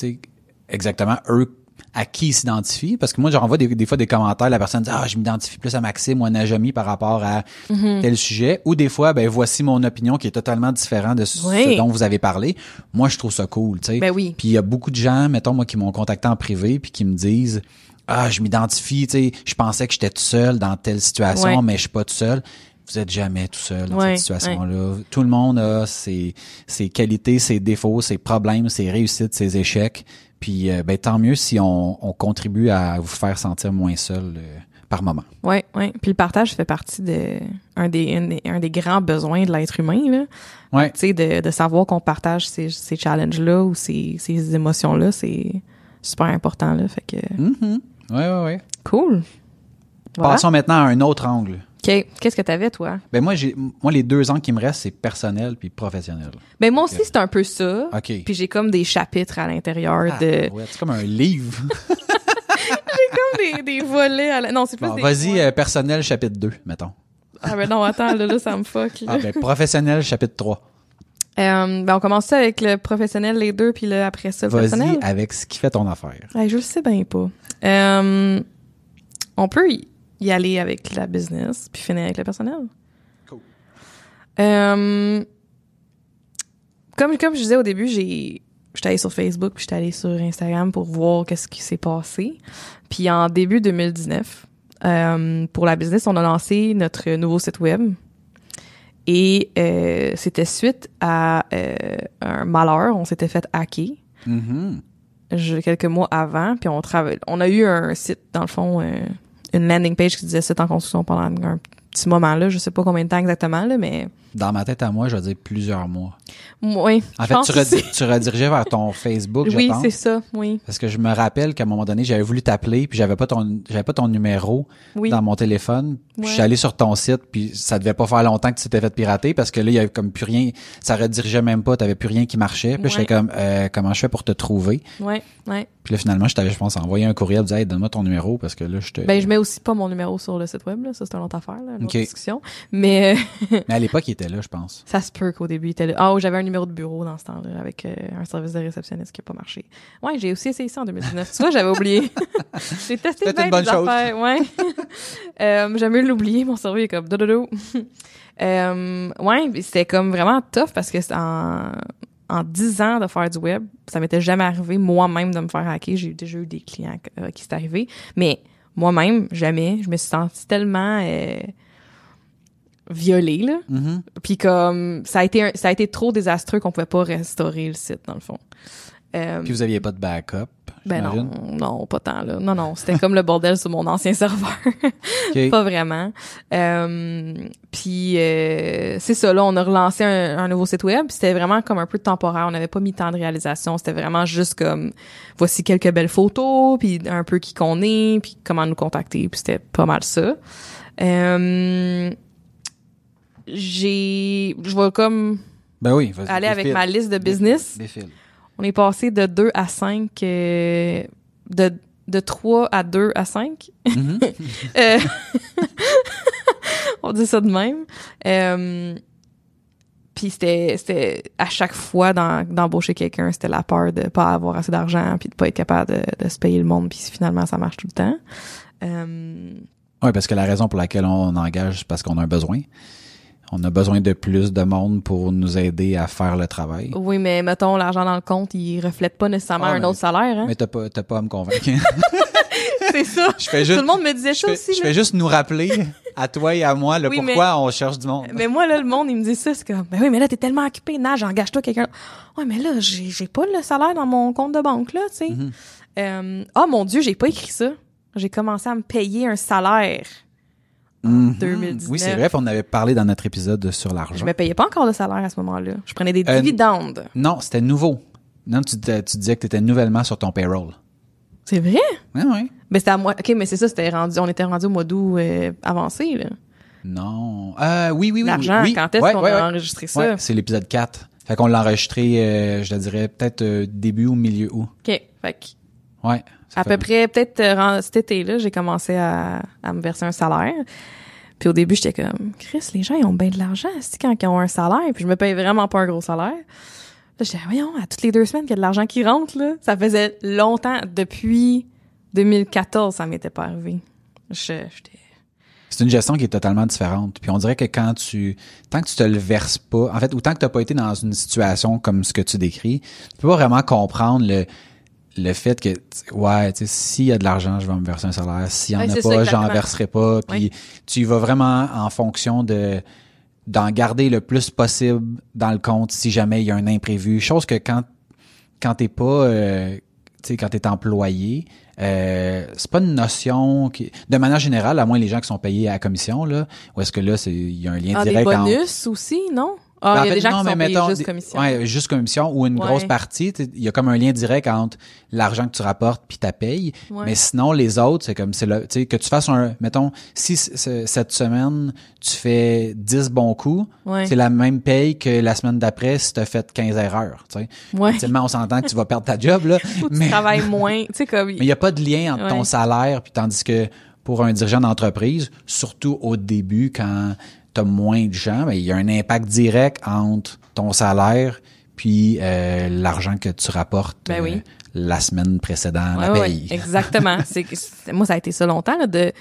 exactement, eux, à qui ils s'identifient. Parce que moi, j'envoie des, des fois des commentaires, la personne dit, ah, je m'identifie plus à Maxime ou à Najami par rapport à Mm-hmm. tel sujet. Ou des fois, ben, voici mon opinion qui est totalement différente de ce Oui. dont vous avez parlé. Moi, je trouve ça cool, tu sais. Ben oui. Puis il y a beaucoup de gens, mettons, moi, qui m'ont contacté en privé puis qui me disent Ah, je m'identifie, tu sais, je pensais que j'étais tout seul dans telle situation, Ouais. mais je suis pas tout seul. Vous êtes jamais tout seul dans Ouais, cette situation-là. Tout le monde a ses, ses qualités, ses défauts, ses problèmes, ses réussites, ses échecs. Puis euh, ben, tant mieux si on, on contribue à vous faire sentir moins seul euh, par moment. Ouais, ouais. Puis le partage fait partie de un des, un des, un des grands besoins de l'être humain, là. Ouais. Tu sais, de, de savoir qu'on partage ces, ces challenges-là ou ces, ces émotions-là, c'est super important, là. Fait que, Mhm. Ouais, ouais, ouais. cool. Voilà. Passons maintenant à un autre angle. OK. Qu'est-ce que t'avais, toi? Ben moi, j'ai moi les deux angles qui me restent, c'est personnel puis professionnel. Ben, moi aussi, c'est un peu ça. OK. Puis j'ai comme des chapitres à l'intérieur Ah, de... ouais, c'est comme un livre. comme des, des volets à la... Non, c'est plus Bon, des... vas-y, euh, personnel, chapitre 2, mettons. Ah, ben non, attends, là, là ça me fuck, là. Ah, ben, professionnel, chapitre 3. Euh, ben, on commence ça avec le professionnel, les deux, puis le, après ça, le Vas-y personnel. avec ce qui fait ton affaire. Je le sais bien pas. Euh, on peut y- y aller avec la business, puis finir avec le personnel. Cool. Euh, comme, comme je disais au début, j'ai j'étais allée sur Facebook, puis j'étais allée sur Instagram pour voir qu'est-ce qui s'est passé. Puis en début 2019, euh, pour la business, on a lancé notre nouveau site web. Et euh, c'était suite à euh, un malheur. On s'était fait hacker Mhm. je- quelques mois avant. Puis on travaille. On a eu un site, dans le fond, euh, une landing page qui disait site en construction pendant un petit moment là. Je sais pas combien de temps exactement, là, mais Dans ma tête à moi, je vais dire plusieurs mois. oui. En fait, tu, redirigeais vers ton Facebook, je Oui, c'est ça. Oui. Parce que je me rappelle qu'à un moment donné, j'avais voulu t'appeler, puis j'avais pas ton j'avais pas ton numéro Oui. dans mon téléphone. Ouais. Je suis allé sur ton site, puis ça devait pas faire longtemps que tu t'étais fait pirater parce que là, il y avait comme plus rien, ça redirigeait même pas, t'avais plus rien qui marchait. Puis là, j'étais Ouais. comme euh, comment je fais pour te trouver? Ouais. Ouais. Puis là, finalement, je t'avais, je pense, envoyé un courriel, disant, hey, donne-moi ton numéro parce que là, je te. Ben, je mets aussi pas mon numéro sur le site web, là. Ça, c'est une autre affaire, là, une autre Ok. discussion. Mais euh, Mais à l'époque, il était là, je pense. ça se peut qu'au début, il était là. Ah, oh, j'avais un numéro de bureau dans ce temps-là, avec euh, un service de réceptionniste qui a pas marché. Ouais, j'ai aussi essayé ça en 2019. tu vois, j'avais oublié. j'ai testé bien une bonne chose. affaires. Ouais. euh, mieux l'oublier. Mon cerveau est comme dododo. euh, ouais, c'était comme vraiment tough parce que en en 10 ans de faire du web, ça m'était jamais arrivé moi-même de me faire hacker. J'ai déjà eu des clients euh, qui c'est arrivé, mais moi-même jamais. Je me suis sentie tellement euh, violée là. Mhm. Puis comme ça a été un- ça a été trop désastreux qu'on pouvait pas restaurer le site dans le fond. Euh, Puis vous aviez pas de backup. ben non, non, pas tant là. Non non, c'était comme le bordel sur mon ancien serveur. OK. pas vraiment. Euh, puis euh, c'est ça là, on a relancé un, un nouveau site web. C'était vraiment comme un peu temporaire. On n'avait pas mis tant de réalisation. C'était vraiment juste comme voici quelques belles photos, puis un peu qui qu'on est, puis comment nous contacter. Puis c'était pas mal ça. Euh, j'ai, je vais comme Ben oui, aller avec ma liste de business. Défile. On est passé de 2 à 5, euh, de, de 3 à 2 à 5. Mhm. Euh, on dit ça de même. Euh, puis c'était, à chaque fois d'embaucher quelqu'un, c'était la peur de pas avoir assez d'argent, puis de pas être capable de, de se payer le monde, puis finalement ça marche tout le temps. Euh, Oui, parce que la raison pour laquelle on engage, c'est parce qu'on a un besoin. On a besoin de plus de monde pour nous aider à faire le travail. oui, mais mettons l'argent dans le compte, il reflète pas nécessairement Ah, un mais- autre salaire. Hein? Mais t'as pas, t'as pas à me convaincre. C'est ça. je fais Tout juste, le monde me disait ça aussi. je là. fais juste nous rappeler à toi et à moi le Oui, pourquoi on cherche du monde. Mais moi, là, le monde, il me dit ça, c'est comme, ben oui, mais là, t'es tellement occupé, nage, engage-toi quelqu'un. Ouais, mais là, j'ai, j'ai pas le salaire dans mon compte de banque, là, tu sais. Mhm. Euh, oh mon Dieu, j'ai pas écrit ça. J'ai commencé à me payer un salaire. Mhm. 2019. Oui, c'est vrai, on avait parlé dans notre épisode sur Je l'argent. me payais pas encore de salaire à ce moment-là. Je prenais des Euh, dividendes. Non, c'était nouveau. Non, tu, disais que tu étais nouvellement sur ton payroll. C'est vrai? Oui, oui. Ben, c'était à moi. OK, mais c'est ça, c'était rendu, on était rendu au mois d'août euh, avancé, là. Non. Euh, oui, oui, oui. L'argent, oui, oui. quand est-ce qu'on ouais, a enregistré ça? C'est l'épisode 4. Fait qu'on l'a enregistré, euh, je te dirais, peut-être début ou milieu août. OK. Fait que Ouais. à fait- peu près, peut-être cet été-là, j'ai commencé à, à me verser un salaire. Puis au début, j'étais comme, Chris, les gens, ils ont bien de l'argent, c'est quand ils ont un salaire, puis je me paye vraiment pas un gros salaire. Là, j'étais, voyons, à toutes les deux semaines qu'il y a de l'argent qui rentre, là. Ça faisait longtemps, depuis 2014, ça m'était pas arrivé. J'étais, C'est une gestion qui est totalement différente. Puis on dirait que quand tu, tant que tu te le verses pas, en fait, ou tant que t'as pas été dans une situation comme ce que tu décris, tu peux pas vraiment comprendre le, le fait que, ouais, tu sais, s'il y a de l'argent, je vais me verser un salaire. S'il y en Ouais, a pas, j'en verserai pas. Puis tu y vas vraiment en fonction de, d'en garder le plus possible dans le compte si jamais il y a un imprévu. Chose que quand, quand t'es pas, euh, tu sais, quand t'es employé, euh, c'est pas une notion qui, de manière générale, à moins les gens qui sont payés à la commission, là, ou est-ce que là, c'est, il y a un lien ah, des direct entre- bonus aussi, non? Ah, en il y a fait, des gens non, qui mais sont mettons, juste commission. Ouais, juste commission ou une Ouais. grosse partie. Il y a comme un lien direct entre l'argent que tu rapportes puis ta paye. Ouais. Mais sinon, les autres, c'est comme, c'est le, tu sais, que tu fasses un, mettons, si cette semaine, tu fais 10 bons coups, Ouais. c'est la même paye que la semaine d'après si tu as fait 15 erreurs, tu sais. Ouais. Ultimement, on s'entend que tu vas perdre ta job, là. Faut que tu mais, travailles moins. Tu sais, comme, mais il n'y a pas de lien entre ton salaire puis tandis que pour un dirigeant d'entreprise, surtout au début quand tu as moins de gens, ben, il y a un impact direct entre ton salaire puis euh, l'argent que tu rapportes Ben oui. euh, la semaine précédente, la ouais, exactement. c'est, moi, ça a été ça longtemps, là, de,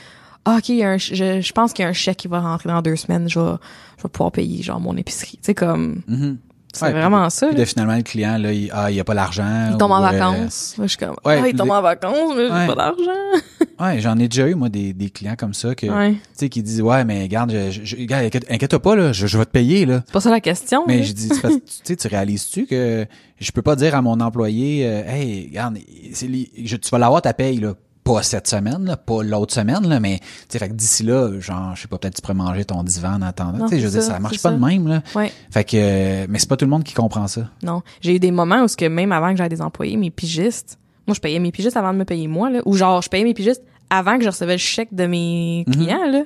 ah, OK, un je, je pense qu'il y a un chèque qui va rentrer dans deux semaines, je vais, je vais pouvoir payer, genre, mon épicerie. Tu sais, comme, Mhm. c'est Ouais, vraiment ça. Puis là. finalement, le client, là, il, ah, il a pas l'argent. Il tombe en ou, euh, vacances. Je suis comme, ouais, ah, il tombe en vacances, mais j'ai pas d'argent. Ouais, j'en ai déjà eu, moi, des, des clients comme ça, que, Ouais. tu sais, qui disent, ouais, mais regarde, je, je, regarde, inquiète- inquiète-toi pas, là, je, je vais te payer, là. C'est pas ça la question. Mais je dis, tu sais, tu réalises-tu que je peux pas dire à mon employé, euh, hey, regarde, c'est li- je- tu vas l'avoir ta paye, là. Pas cette semaine, là, pas l'autre semaine, là, mais, tu sais, fait que d'ici là, genre, je sais pas, peut-être tu pourrais manger ton divan en attendant. Tu sais, je veux dire, ça, marche pas ça. de même, là. Ouais. Fait que, euh, mais c'est pas tout le monde qui comprend ça. Non. J'ai eu des moments où ce que même avant que j'aille des employés, mes pigistes, moi je payais mes pigistes avant de me payer moi là, ou genre je payais mes pigistes avant que je recevais le chèque de mes Mhm. clients là.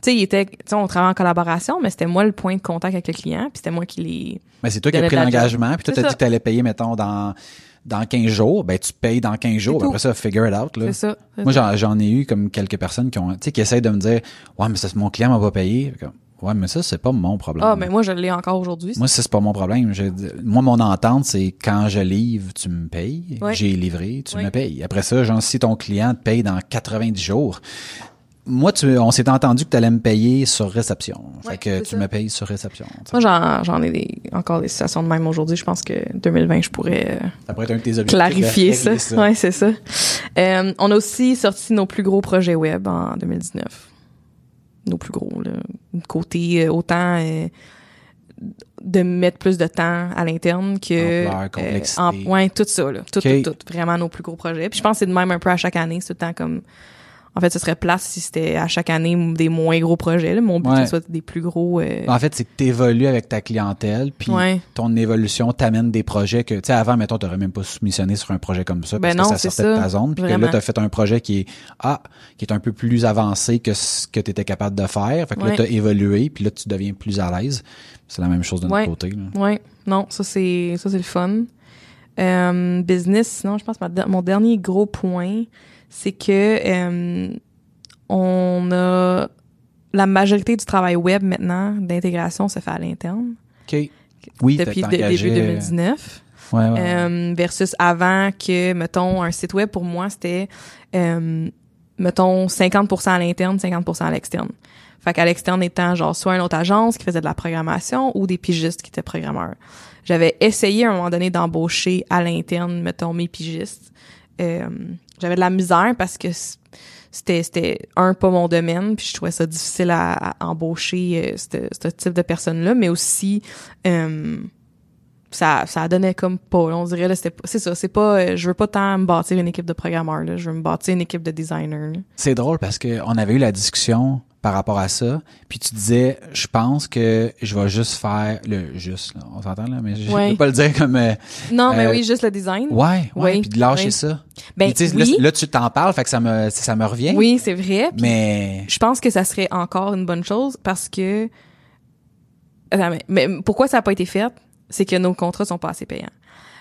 Tu sais, il était, tu sais, on travaillait en collaboration, mais c'était moi le point de contact avec le client, puis c'était moi qui les. Mais c'est toi qui as pris l'engagement, puis toi, C'est t'as dit que t'allais payer, mettons, dans, dans 15 jours, ben, tu payes dans 15 jours, C'est après ça, figure it out, là. C'est ça. c'est Moi, j'en, ai eu comme quelques personnes qui ont, tu sais, qui essayent de me dire, ouais, mais ça, mon client m'a pas payé. Ouais, mais ça, c'est pas mon problème. Ah, mais moi je l'ai encore aujourd'hui. Moi, ça, c'est pas mon problème. Je- moi, mon entente, c'est quand je livre, tu me payes. Ouais. J'ai livré, tu Ouais. me payes. Après ça, genre, si ton client te paye dans 90 jours, moi, tu, on s'est entendu que tu allais me payer sur réception. Ouais, fait que tu ça. me payes sur réception. Moi j'en, ai des, encore des situations de même aujourd'hui. Je pense que 2020 je pourrais Ça pourrait être un de tes objectifs. clarifier ça. régler Ouais, c'est ça. Euh, on a aussi sorti nos plus gros projets web en 2019. Nos plus gros, là. Côté euh, autant euh, de mettre plus de temps à l'interne que Ampleur, complexité. en- ouais, tout ça là, tout, tout, tout, vraiment nos plus gros projets. Puis je pense que c'est de même un peu à chaque année, c'est tout le temps comme en fait, ce serait place si c'était à chaque année des moins gros projets. Là. Mon but, Ouais. c'est que ce soit des plus gros. euh, En fait, c'est que t'évolues avec ta clientèle, puis Ouais. ton évolution t'amène des projets que, tu sais, avant, mettons, t'aurais même pas soumissionné sur un projet comme ça, Ben parce non, que ça sortait de ta zone, puis que là, t'as fait un projet qui est, ah, qui est un peu plus avancé que ce que t'étais capable de faire, fait que là, Ouais. t'as évolué, puis là, tu deviens plus à l'aise. C'est la même chose de notre côté, là. Ouais, non, ça c'est ça c'est le fun. Euh, business, sinon je pense que mon dernier gros point, c'est que euh, on a la majorité du travail web maintenant d'intégration se fait à l'interne OK. Oui, depuis le début 2019 Ouais, ouais, ouais. euh, versus avant que mettons un site web pour moi c'était euh, mettons 50% à l'interne, 50% à l'externe. Fait qu'à l'externe étant genre soit une autre agence qui faisait de la programmation ou des pigistes qui étaient programmeurs. J'avais essayé à un moment donné d'embaucher à l'interne, mettons, mes pigistes. Euh, j'avais de la misère parce que c'était, c'était un, pas mon domaine, puis je trouvais ça difficile à, à embaucher euh, ce type de personnes-là, mais aussi... euh, ça ça donnait comme pas là, on dirait là c'était c'est ça c'est pas euh, je veux pas tant me bâtir une équipe de programmeurs là je veux me bâtir une équipe de designers là. C'est drôle parce que on avait eu la discussion par rapport à ça, puis tu disais, je pense que je vais juste faire le juste, là, on s'entend là, mais je Ouais. peux pas le dire comme euh, non mais Euh, oui juste le design ouais, ouais, Oui, puis de lâcher oui. ça. ben Puis, oui là, là, tu t'en parles, fait que ça me ça me revient. oui c'est vrai Mais je pense que ça serait encore une bonne chose parce que Attends, mais, mais pourquoi ça n'a pas été fait? C'est que nos contrats sont pas assez payants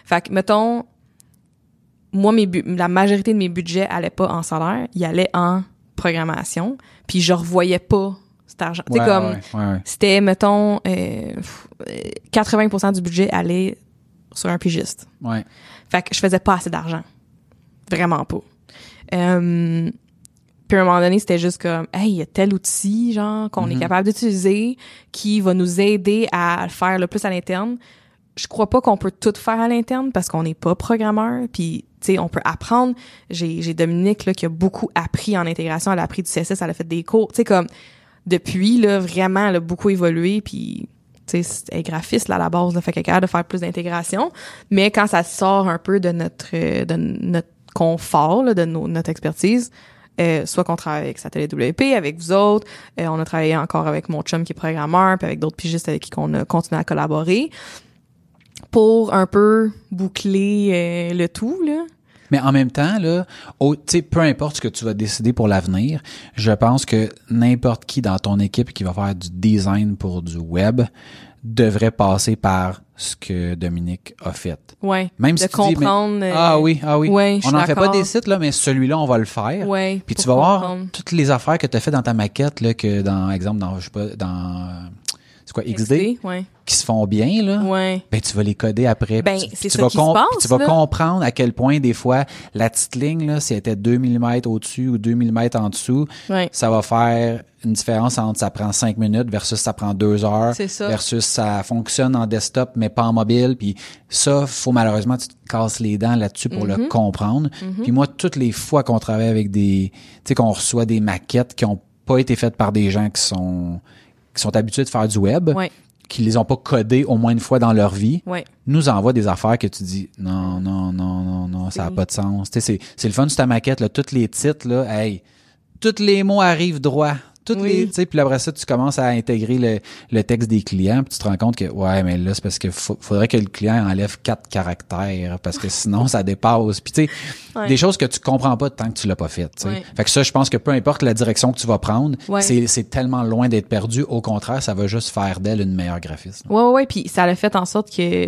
fait que mettons moi mes bu- la majorité de mes budgets allaient pas en salaire ils allaient en programmation puis je revoyais pas cet argent ouais, comme ouais, ouais, ouais. c'était mettons euh, pff, euh, 80% du budget allait sur un pigiste Ouais. fait que je faisais pas assez d'argent. Vraiment pas. Euh, puis à un moment donné, c'était juste comme, hey, il y a tel outil, genre, qu'on est Mhm. capable d'utiliser, qui va nous aider à le faire le plus à l'interne. Je crois pas qu'on peut tout faire à l'interne parce qu'on n'est pas programmeur. Puis, tu sais, on peut apprendre. J'ai, Dominique, là, qui a beaucoup appris en intégration. Elle a appris du CSS, elle a fait des cours. Comme, depuis, là, vraiment, elle a beaucoup évolué. Puis, tu elle est graphiste, là, à la base, là, fait qu'elle capable de faire plus d'intégration. Mais quand ça sort un peu de notre, euh, de notre confort, de notre expertise, euh, soit qu'on travaille avec Satellite WP, avec vous autres, euh, on a travaillé encore avec mon chum qui est programmeur, puis avec d'autres pigistes avec qui on a continué à collaborer, pour un peu boucler euh, le tout, là. Mais en même temps, là, peu importe ce que tu vas décider pour l'avenir, je pense que n'importe qui dans ton équipe qui va faire du design pour du web devrait passer par ce que Dominique a fait. Ouais. Même de si tu dis, mais- comprendre. euh, ah oui, ah oui. ouais, on n'en fait pas des sites, là, mais celui-là, on va le faire. Ouais. Puis tu vas voir toutes les affaires que tu as fait dans ta maquette, là, que dans, exemple, dans, je sais pas, dans, c'est quoi, XD? Ouais. Qui se font bien, là, Ouais. ben tu vas les coder après. Ben, Puis c'est tu ça vas qui se passe, Tu vas comprendre à quel point, des fois, la petite ligne, là, si elle était 2 mm au-dessus ou 2 mm en dessous, Ouais. ça va faire une différence entre ça prend 5 minutes versus ça prend 2 heures C'est ça. versus ça fonctionne en desktop mais pas en mobile puis ça faut malheureusement tu te casses les dents là-dessus pour Mm-hmm. le comprendre puis moi toutes les fois qu'on travaille avec des tu sais qu'on reçoit des maquettes qui ont pas été faites par des gens qui sont qui sont habitués de faire du web Ouais. Qui les ont pas codées au moins une fois dans leur vie Ouais. nous envoie des affaires que tu dis non non non non non ça a Oui. pas de sens tu sais c'est c'est le fun sur ta maquette là tous les titres là hey tous les mots arrivent droit toutes Oui. les tu sais puis après ça tu commences à intégrer le, le texte des clients puis tu te rends compte que ouais mais là c'est parce que faudrait que le client enlève quatre caractères parce que sinon ça dépasse puis tu sais Ouais. des choses que tu comprends pas tant que tu l'as pas fait tu sais Ouais. fait que ça je pense que peu importe la direction que tu vas prendre Ouais. c'est tellement loin d'être perdu au contraire ça va juste faire d'elle une meilleure graphiste Ouais, ouais, ouais. Puis ça a fait en sorte que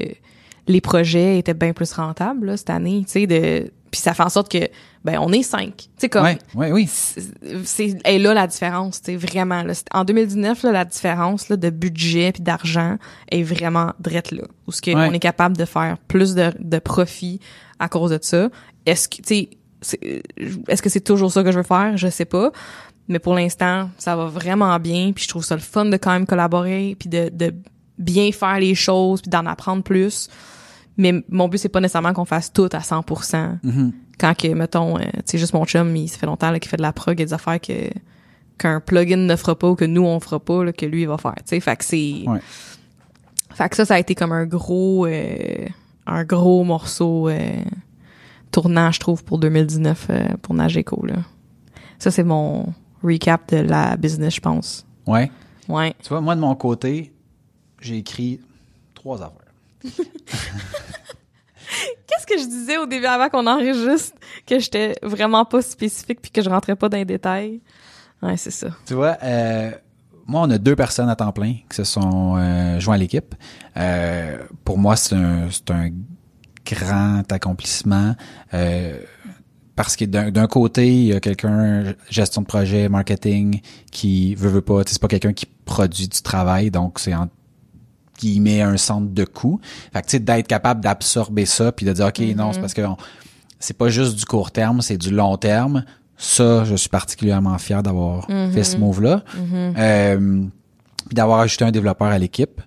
les projets étaient bien plus rentables là, cette année. Tu sais, de. Puis ça fait en sorte que ben on est cinq. Tu sais comme. ouais ouais oui c'est est là la différence, tu sais, vraiment. Là. En 2019, là, la différence là, de budget puis d'argent est vraiment drette là. Où ce que Ouais. on est capable de faire plus de, de profit à cause de ça. Est-ce que, tu sais, c'est- euh, est-ce que c'est toujours ça que je veux faire? Je sais pas. Mais pour l'instant, ça va vraiment bien. Puis je trouve ça le fun de quand même collaborer puis de, de bien faire les choses puis d'en apprendre plus. Mais mon but, c'est pas nécessairement qu'on fasse tout à 100% Mhm. quand que mettons euh, tu sais juste mon chum il ça fait longtemps là, qu'il fait de la prog a des affaires que qu'un plugin ne fera pas ou que nous on fera pas là, que lui il va faire tu sais fait que c'est Ouais. fait que ça ça a été comme un gros euh, un gros morceau euh, tournant je trouve pour 2019 euh, pour Nageco là ça c'est mon recap de la business je pense ouais ouais Tu vois, moi, de mon côté, j'ai écrit trois affaires. Qu'est-ce que je disais au début avant qu'on enregistre que j'étais vraiment pas spécifique puis que je rentrais pas dans les détails? Ouais c'est ça Tu vois, euh, moi, on a deux personnes à temps plein qui se sont euh, joints à l'équipe. Euh, pour moi, c'est un, grand accomplissement. euh, parce que d'un côté, il y a quelqu'un, gestion de projet, marketing, qui veut, veut pas, c'est pas quelqu'un qui produit du travail, donc c'est en qui met un centre de coût. Fait que tu sais, d'être capable d'absorber ça, puis de dire, OK, non, c'est parce que c'est pas juste du court terme, c'est du long terme. Ça, je suis particulièrement fier d'avoir fait ce move-là. Euh, puis d'avoir ajouté un développeur à l'équipe,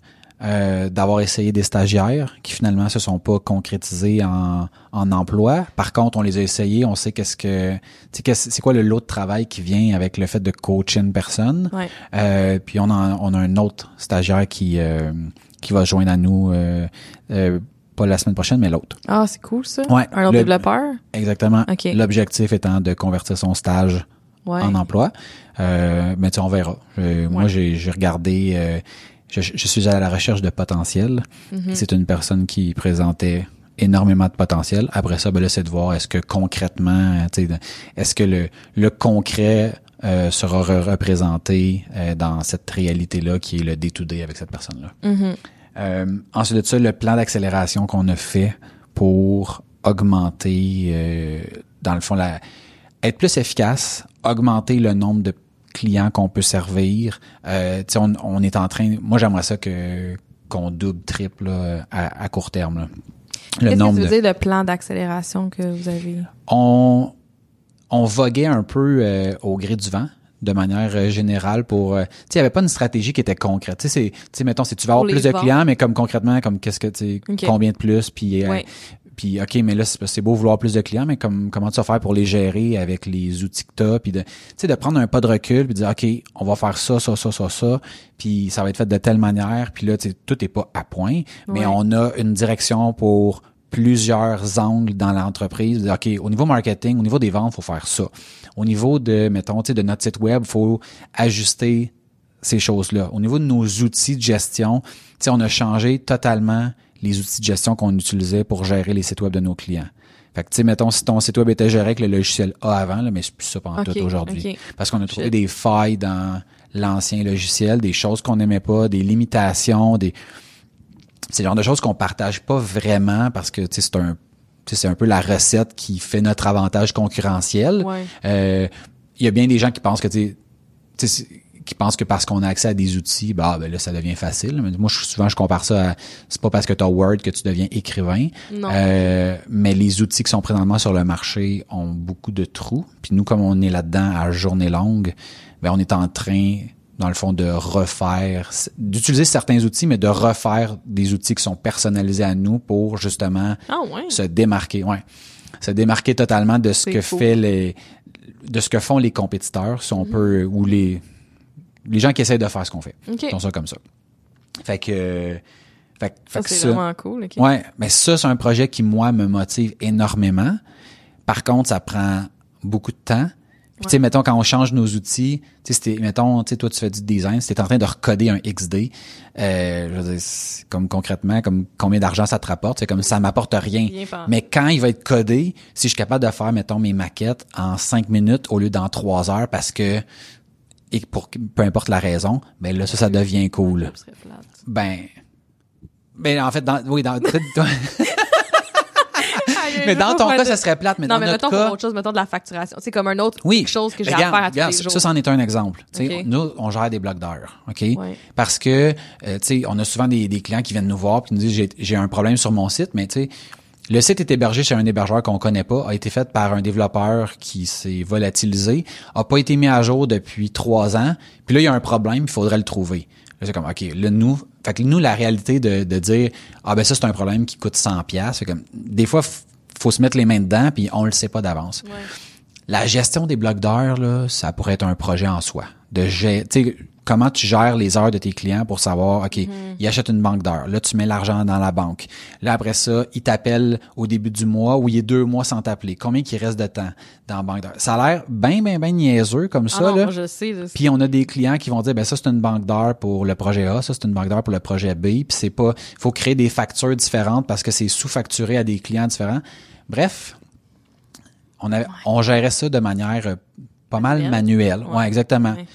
euh, d'avoir essayé des stagiaires qui finalement se sont pas concrétisés en, en emploi. Par contre, on les a essayés, on sait qu'est-ce que, c'est quoi le lot de travail qui vient avec le fait de coacher une personne. ouais Euh, puis on a, on a un autre stagiaire qui euh, qui va se joindre à nous euh, euh, pas la semaine prochaine mais l'autre. ah c'est cool ça Ouais, un autre développeur? Exactement. Ok. L'objectif étant de convertir son stage ouais en emploi. Euh, mais tu sais, on verra. Euh, Moi, Ouais. j'ai regardé. euh, je, je suis à la recherche de potentiel. Mhm. C'est une personne qui présentait énormément de potentiel. Après ça, ben là, c'est de voir est-ce que concrètement, tu sais, est-ce que le, le concret euh, sera re- représenté euh, dans cette réalité-là qui est le day-to-day avec cette personne-là. Mhm. Euh, ensuite de ça, le plan d'accélération qu'on a fait pour augmenter, euh, dans le fond, la, être plus efficace, augmenter le nombre de clients qu'on peut servir. Euh, on, on est en train, moi j'aimerais ça que qu'on double, triple là, à, à court terme. là. Le Qu'est-ce que nombre tu veux de, dire le plan d'accélération que vous avez? On, on voguait un peu euh, au gré du vent de manière euh, générale pour euh, tu sais il y avait pas une stratégie qui était concrète tu sais c'est tu sais mettons c'est tu vas avoir plus de clients mais comme concrètement comme qu'est-ce que tu sais combien de plus puis euh, Ouais. Puis OK mais là c'est beau vouloir plus de clients mais comme comment tu vas faire pour les gérer avec les outils que tu puis de tu sais de prendre un pas de recul puis de dire OK on va faire ça ça ça ça ça puis ça va être fait de telle manière puis là tu sais tout est pas à point mais Ouais. on a une direction pour plusieurs angles dans l'entreprise. OK, au niveau marketing, au niveau des ventes, faut faire ça. Au niveau de, mettons, tu sais, de notre site web, faut ajuster ces choses-là. Au niveau de nos outils de gestion, tu sais, on a changé totalement les outils de gestion qu'on utilisait pour gérer les sites web de nos clients. Fait que, tu sais, mettons, si ton site web était géré avec le logiciel A avant, là, mais c'est plus ça pendant tout aujourd'hui. Parce qu'on a trouvé des failles dans l'ancien logiciel, des choses qu'on n'aimait pas, des limitations, des, c'est le genre de choses qu'on partage pas vraiment parce que tu sais, c'est un c'est un peu la recette qui fait notre avantage concurrentiel. Ouais. Euh, Il y a bien des gens qui pensent que tu sais, qui pensent que parce qu'on a accès à des outils, bah ben là ça devient facile. Moi je, souvent je compare ça à c'est pas parce que tu as Word que tu deviens écrivain. Non. Euh, mais les outils qui sont présentement sur le marché ont beaucoup de trous. Puis nous comme on est là-dedans à journée longue, ben on est en train dans le fond de refaire d'utiliser certains outils mais de refaire des outils qui sont personnalisés à nous pour justement Ah ouais. se démarquer, ouais. Se démarquer totalement de ce que fait les de ce que font les compétiteurs, si on peut ou les les gens qui essayent de faire ce qu'on fait. OK. Ils font ça comme ça. Fait que euh, fait, que- fait que c'est vraiment cool. OK. Ouais, mais ça c'est un projet qui moi me motive énormément. Par contre, ça prend beaucoup de temps. Puis tu sais, mettons quand on change nos outils, tu sais, mettons, tu sais, toi tu fais du design, si t'es en train de recoder un XD, euh, je veux dire, comme concrètement, comme combien d'argent ça te rapporte, c'est comme ça m'apporte rien. Mais quand il va être codé, si je suis capable de faire, mettons, mes maquettes en cinq minutes au lieu d'en trois heures parce que et pour peu importe la raison, ben là ça ça devient cool. Ben ben en fait dans oui dans mais dans ton cas ça serait plate mais non, dans mais notre mettons cas pour autre chose, mettons de la facturation. C'est comme un autre oui, quelque chose que j'ai à faire à tous regarde, les ça, jours. Ça, c'en est un exemple. Nous, on gère des blocs d'heures, OK? Ouais. Parce que, euh, tu sais, on a souvent des, des clients qui viennent nous voir puis nous disent, j'ai, j'ai un problème sur mon site, mais tu sais, le site est hébergé chez un hébergeur qu'on connaît pas, a été fait par un développeur qui s'est volatilisé, a pas été mis à jour depuis trois ans, puis là, il y a un problème, il faudrait le trouver. Là, c'est comme, OK, là, nous, fait que nous, la réalité de, de dire, ah ben ça, c'est un problème qui coûte 100 pièces c'est comme, des fois, faut se mettre les mains dedans, puis on le sait pas d'avance. Ouais. La gestion des blocs d'heures, là, ça pourrait être un projet en soi. De gé- tu sais, comment tu gères les heures de tes clients pour savoir, OK, ils achètent une banque d'heures. Là, tu mets l'argent dans la banque. Là, après ça, ils t'appellent au début du mois ou il est deux mois sans t'appeler. Combien qu'il reste de temps dans la banque d'heures? Ça a l'air bien, bien, bien niaiseux comme Ah ça, non, là. moi, je sais. là, c'est- Puis on a des clients qui vont dire ben ça c'est une banque d'heures pour le projet A, ça c'est une banque d'heures pour le projet B, puis c'est pas faut créer des factures différentes parce que c'est sous-facturé à des clients différents. Bref, on avait, on gérait ça de manière euh, pas mal Manuelle. manuelle. Ouais, Ouais. exactement. Ouais.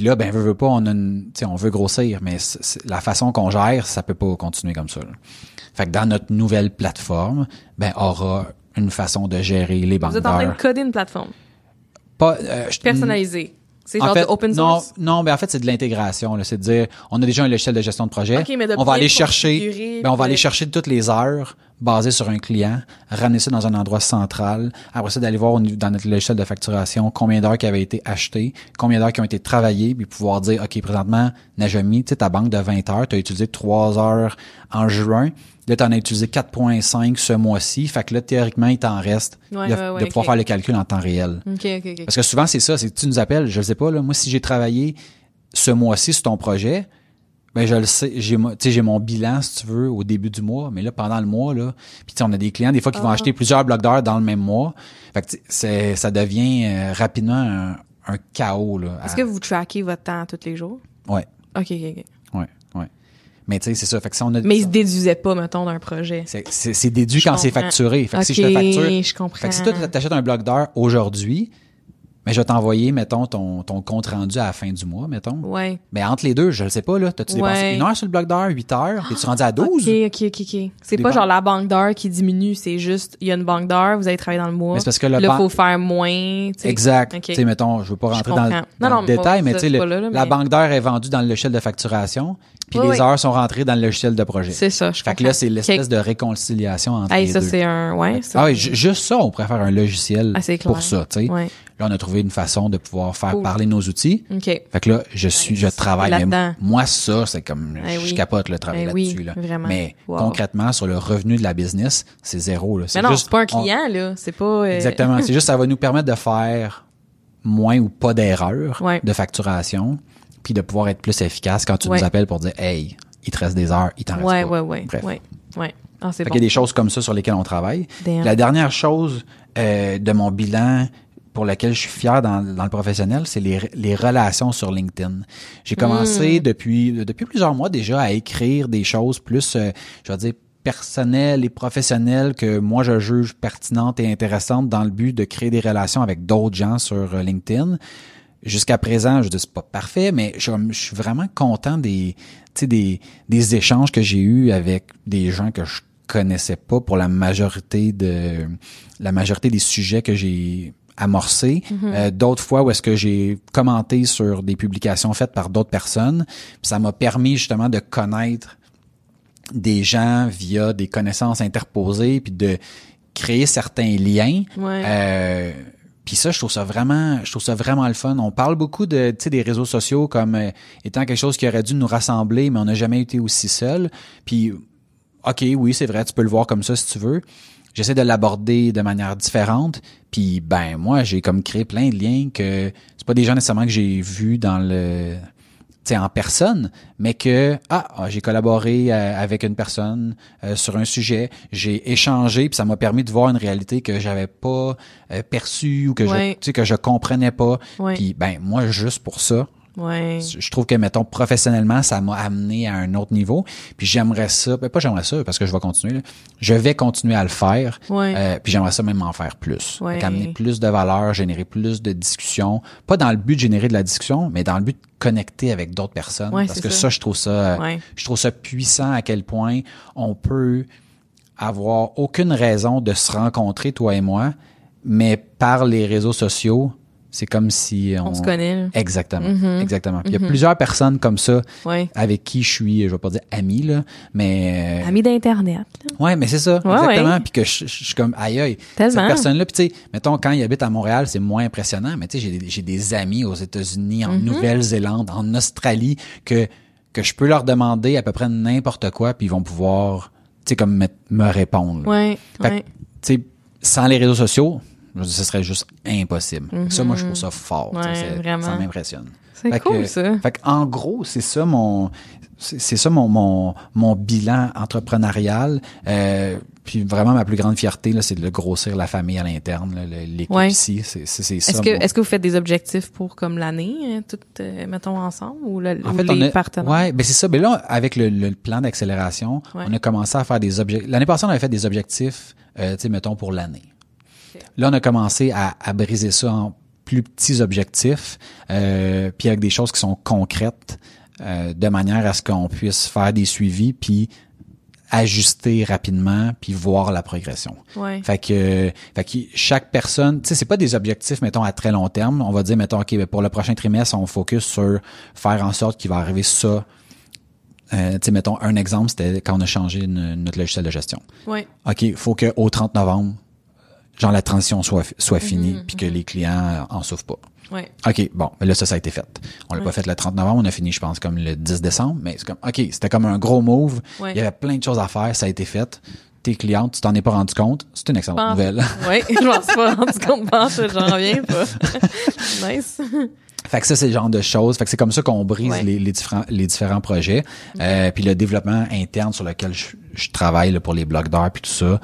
Puis là ben veut, veut pas on a une, on veut grossir mais la façon qu'on gère, ça peut pas continuer comme ça. là. Fait que dans notre nouvelle plateforme, ben aura une façon de gérer les banques Vous êtes en train de coder une plateforme Pas euh, personnalisée. C'est genre fait, de open source? Non, non, ben en fait c'est de l'intégration. là. C'est de dire, on a déjà un logiciel de gestion de projet. Ok, mais de on va aller chercher, ben on va aller chercher toutes les heures basées sur un client, ramener ça dans un endroit central. Après ça, d'aller voir dans notre logiciel de facturation combien d'heures qui avaient été achetées, combien d'heures qui ont été travaillées, puis pouvoir dire, ok, présentement, Najami, tu sais ta banque de 20 heures, tu as utilisé 3 heures en juin. Là, tu en as utilisé 4.5 ce mois-ci. Fait que là, théoriquement, il t'en reste Ouais, de, ouais, ouais, de pouvoir faire le calcul en temps réel. Parce que souvent, c'est ça, c'est que tu nous appelles, je le sais pas, là, moi, si j'ai travaillé ce mois-ci sur ton projet, ben je le sais, j'ai mo- tu sais, j'ai mon bilan, si tu veux, au début du mois, mais là, pendant le mois, là, puis tu sais, on a des clients, des fois, qui vont Ah. acheter plusieurs blocs d'heures dans le même mois. Fait que c'est, ça devient euh, rapidement un, un chaos, là. Est-ce à- que vous traquez votre temps tous les jours? Ouais, OK, OK, OK. Mais tu sais, c'est ça. Fait que si on a... Mais ils se déduisaient pas, mettons, d'un projet. c'est, déduit Je quand c'est facturé. Fait que si je te facture... je comprends. Fait que si toi, t'achètes un bloc d'heures aujourd'hui, mais je vais t'envoyer, mettons, ton, ton compte rendu à la fin du mois, mettons. Ouais. Mais entre les deux, je le sais pas, là. T'as-tu dépensé Ouais. une heure sur le bloc d'heure, huit heures? T'es-tu rendu à 12? OK, OK, OK, OK. C'est pas genre la banque d'heures qui diminue, c'est juste, il y a une banque d'heures, vous allez travailler dans le mois. Mais c'est parce que le Là, ban- faut faire moins, tu sais. Exact. Tu sais, mettons, je veux pas rentrer dans, dans Non, le détail, mais ça, tu sais, la banque d'heures est vendue dans le logiciel de facturation, puis Oui, les oui. heures sont rentrées dans le logiciel de projet. C'est ça, je Fait que là, c'est l'espèce de réconciliation entre Hey, les ça, deux. c'est un, ouais, ça. Ah oui, ju- juste ça, on pourrait faire un logiciel Ah, pour ça, tu sais. Là, on a trouvé une façon de pouvoir faire Cool. parler nos outils. OK. Fait que là, je suis, je travaille. Mais moi, ça, c'est comme, Eh je oui. capote le travail Eh oui, là-dessus, là. vraiment. Mais Wow. concrètement, sur le revenu de la business, c'est zéro, là. Mais non, juste- c'est pas un on- client, là. C'est pas. euh, Exactement. C'est juste, ça va nous permettre de faire moins ou pas d'erreurs Ouais. de facturation, puis de pouvoir être plus efficace quand tu Ouais. nous appelles pour dire, hey, il te reste des heures, il t'en reste pas. ouais, ouais. Bref. Ouais. Ouais. Ah, bon. qu'il y a des choses comme ça sur lesquelles on travaille. Damn. La dernière chose euh, de mon bilan pour laquelle je suis fier dans, dans le professionnel, c'est les, les relations sur LinkedIn. J'ai commencé Hmm. depuis depuis plusieurs mois déjà à écrire des choses plus, euh, je vais dire personnelles et professionnelles que moi je juge pertinentes et intéressantes dans le but de créer des relations avec d'autres gens sur euh, LinkedIn. Jusqu'à présent, je dis c'est pas parfait, mais je, je suis vraiment content des, des, des échanges que j'ai eus avec des gens que je connaissais pas pour la majorité de la majorité des sujets que j'ai amorcé, euh, d'autres fois où est-ce que j'ai commenté sur des publications faites par d'autres personnes. Ça m'a permis justement de connaître des gens via des connaissances interposées, puis de créer certains liens. Ouais. Euh, puis ça, je trouve ça vraiment, je trouve ça vraiment le fun. On parle beaucoup de, tu sais, des réseaux sociaux comme euh, étant quelque chose qui aurait dû nous rassembler, mais on n'a jamais été aussi seul. Puis, ok, oui, c'est vrai, tu peux le voir comme ça si tu veux. J'essaie de l'aborder de manière différente. Puis, ben, moi, j'ai comme créé plein de liens que c'est pas des gens nécessairement que j'ai vus dans le, tu sais, en personne, mais que ah, ah, j'ai collaboré euh, avec une personne euh, sur un sujet, j'ai échangé, puis ça m'a permis de voir une réalité que j'avais pas euh, perçue ou que Ouais. je, tu sais, que je comprenais pas. Puis ben moi juste pour ça, Ouais. je trouve que mettons professionnellement ça m'a amené à un autre niveau. Puis j'aimerais ça, ben, pas j'aimerais ça parce que je vais continuer. là. Je vais continuer à le faire. Ouais. Euh, puis j'aimerais ça même en faire plus. Ouais. Fait amener plus de valeur, générer plus de discussions. Pas dans le but de générer de la discussion, mais dans le but de connecter avec d'autres personnes. Parce que ça. ça, je trouve ça, euh, je trouve ça puissant à quel point on peut avoir aucune raison de se rencontrer, toi et moi, mais par les réseaux sociaux, c'est comme si on, On se connaît. là. Exactement, exactement. Puis Il y a plusieurs personnes comme ça Ouais. avec qui je suis, je vais pas dire ami là, mais euh, Amis d'Internet. Ouais, mais c'est ça, Ouais, exactement. ouais. Puis que je, suis comme aïe aïe. Tellement. Cette personne-là, puis tu sais, mettons quand il habite à Montréal, c'est moins impressionnant. Mais tu sais, j'ai des- amis aux États-Unis, Mm-hmm. en Nouvelle-Zélande, en Australie, que que je peux leur demander à peu près n'importe quoi, puis ils vont pouvoir, tu sais, comme me, me répondre. Ouais. Fait Ouais. tu sais, sans les réseaux sociaux, ce serait juste impossible. Ça, moi, je trouve ça fort. Ouais. Ça m'impressionne. C'est cool, que- ça. Fait en gros, c'est ça mon c'est ça mon, mon mon bilan entrepreneurial. Euh, puis vraiment ma plus grande fierté là, c'est de grossir la famille à l'interne, l'équipe Ouais. ici, c'est c'est c'est ça. Est-ce que, mon- est-ce que vous faites des objectifs pour comme l'année, toutes, euh, mettons, ensemble, ou, le, en ou fait, les a, partenaires? ouais, ben c'est ça. Ben là, avec le, le plan d'accélération, Ouais. on a commencé à faire des objectifs. L'année passée, on avait fait des objectifs, euh, tu sais, mettons pour l'année. Là, on a commencé à, à briser ça en plus petits objectifs, euh, puis avec des choses qui sont concrètes, euh, de manière à ce qu'on puisse faire des suivis, puis ajuster rapidement, puis voir la progression. Ouais. Fait que, fait que chaque personne, tu sais, c'est pas des objectifs, mettons, à très long terme. On va dire, mettons, OK, ben, pour le prochain trimestre, on focus sur faire en sorte qu'il va arriver ça. Euh, tu sais, mettons, un exemple, c'était quand on a changé une- notre logiciel de gestion. Ouais. OK, il faut qu'au 30 novembre, genre, la transition soit, soit finie, puis que les clients en souffrent pas. Ouais. OK, bon, ben là, ça, ça a été fait. On l'a pas fait le 30 novembre, on a fini, je pense, comme le 10 décembre, mais c'est comme, OK, c'était comme un gros move. Ouais. Il y avait plein de choses à faire, ça a été fait. Tes clientes, tu t'en es pas rendu compte, c'est une excellente Pense- nouvelle. Ouais, je m'en suis pas rendu compte, pense, j'en reviens pas. nice. Fait que ça, c'est le genre de choses. Fait que c'est comme ça qu'on brise Ouais. les, les différents, les différents projets. Euh, puis le développement interne sur lequel je, je travaille là, pour les blocs d'heures puis tout ça,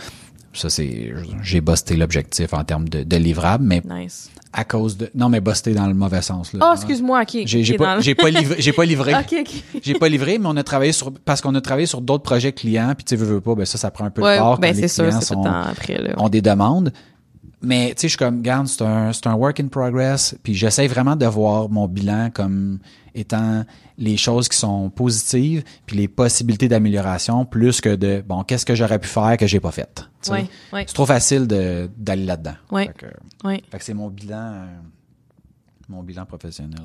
ça c'est, j'ai busté l'objectif en termes de, de livrables, mais Nice. à cause de, non mais busté dans le mauvais sens là. Oh, excuse-moi, ok. J'ai, pas, j'ai pas livré, j'ai pas livré. J'ai pas livré, mais on a travaillé sur parce qu'on a travaillé sur d'autres projets clients, puis tu veux, veux pas, ben ça ça prend un peu Ouais, de part ben quand les sûr, clients sont temps après, là. ont des demandes. Mais tu sais, je suis comme, garde, c'est un, c'est un work in progress. Puis j'essaie vraiment de voir mon bilan comme étant les choses qui sont positives, puis les possibilités d'amélioration, plus que de, bon, qu'est-ce que j'aurais pu faire que j'ai pas fait. ouais. C'est trop facile de, d'aller là-dedans. Ouais. Fait que, Ouais. fait que c'est mon bilan, euh, mon bilan professionnel.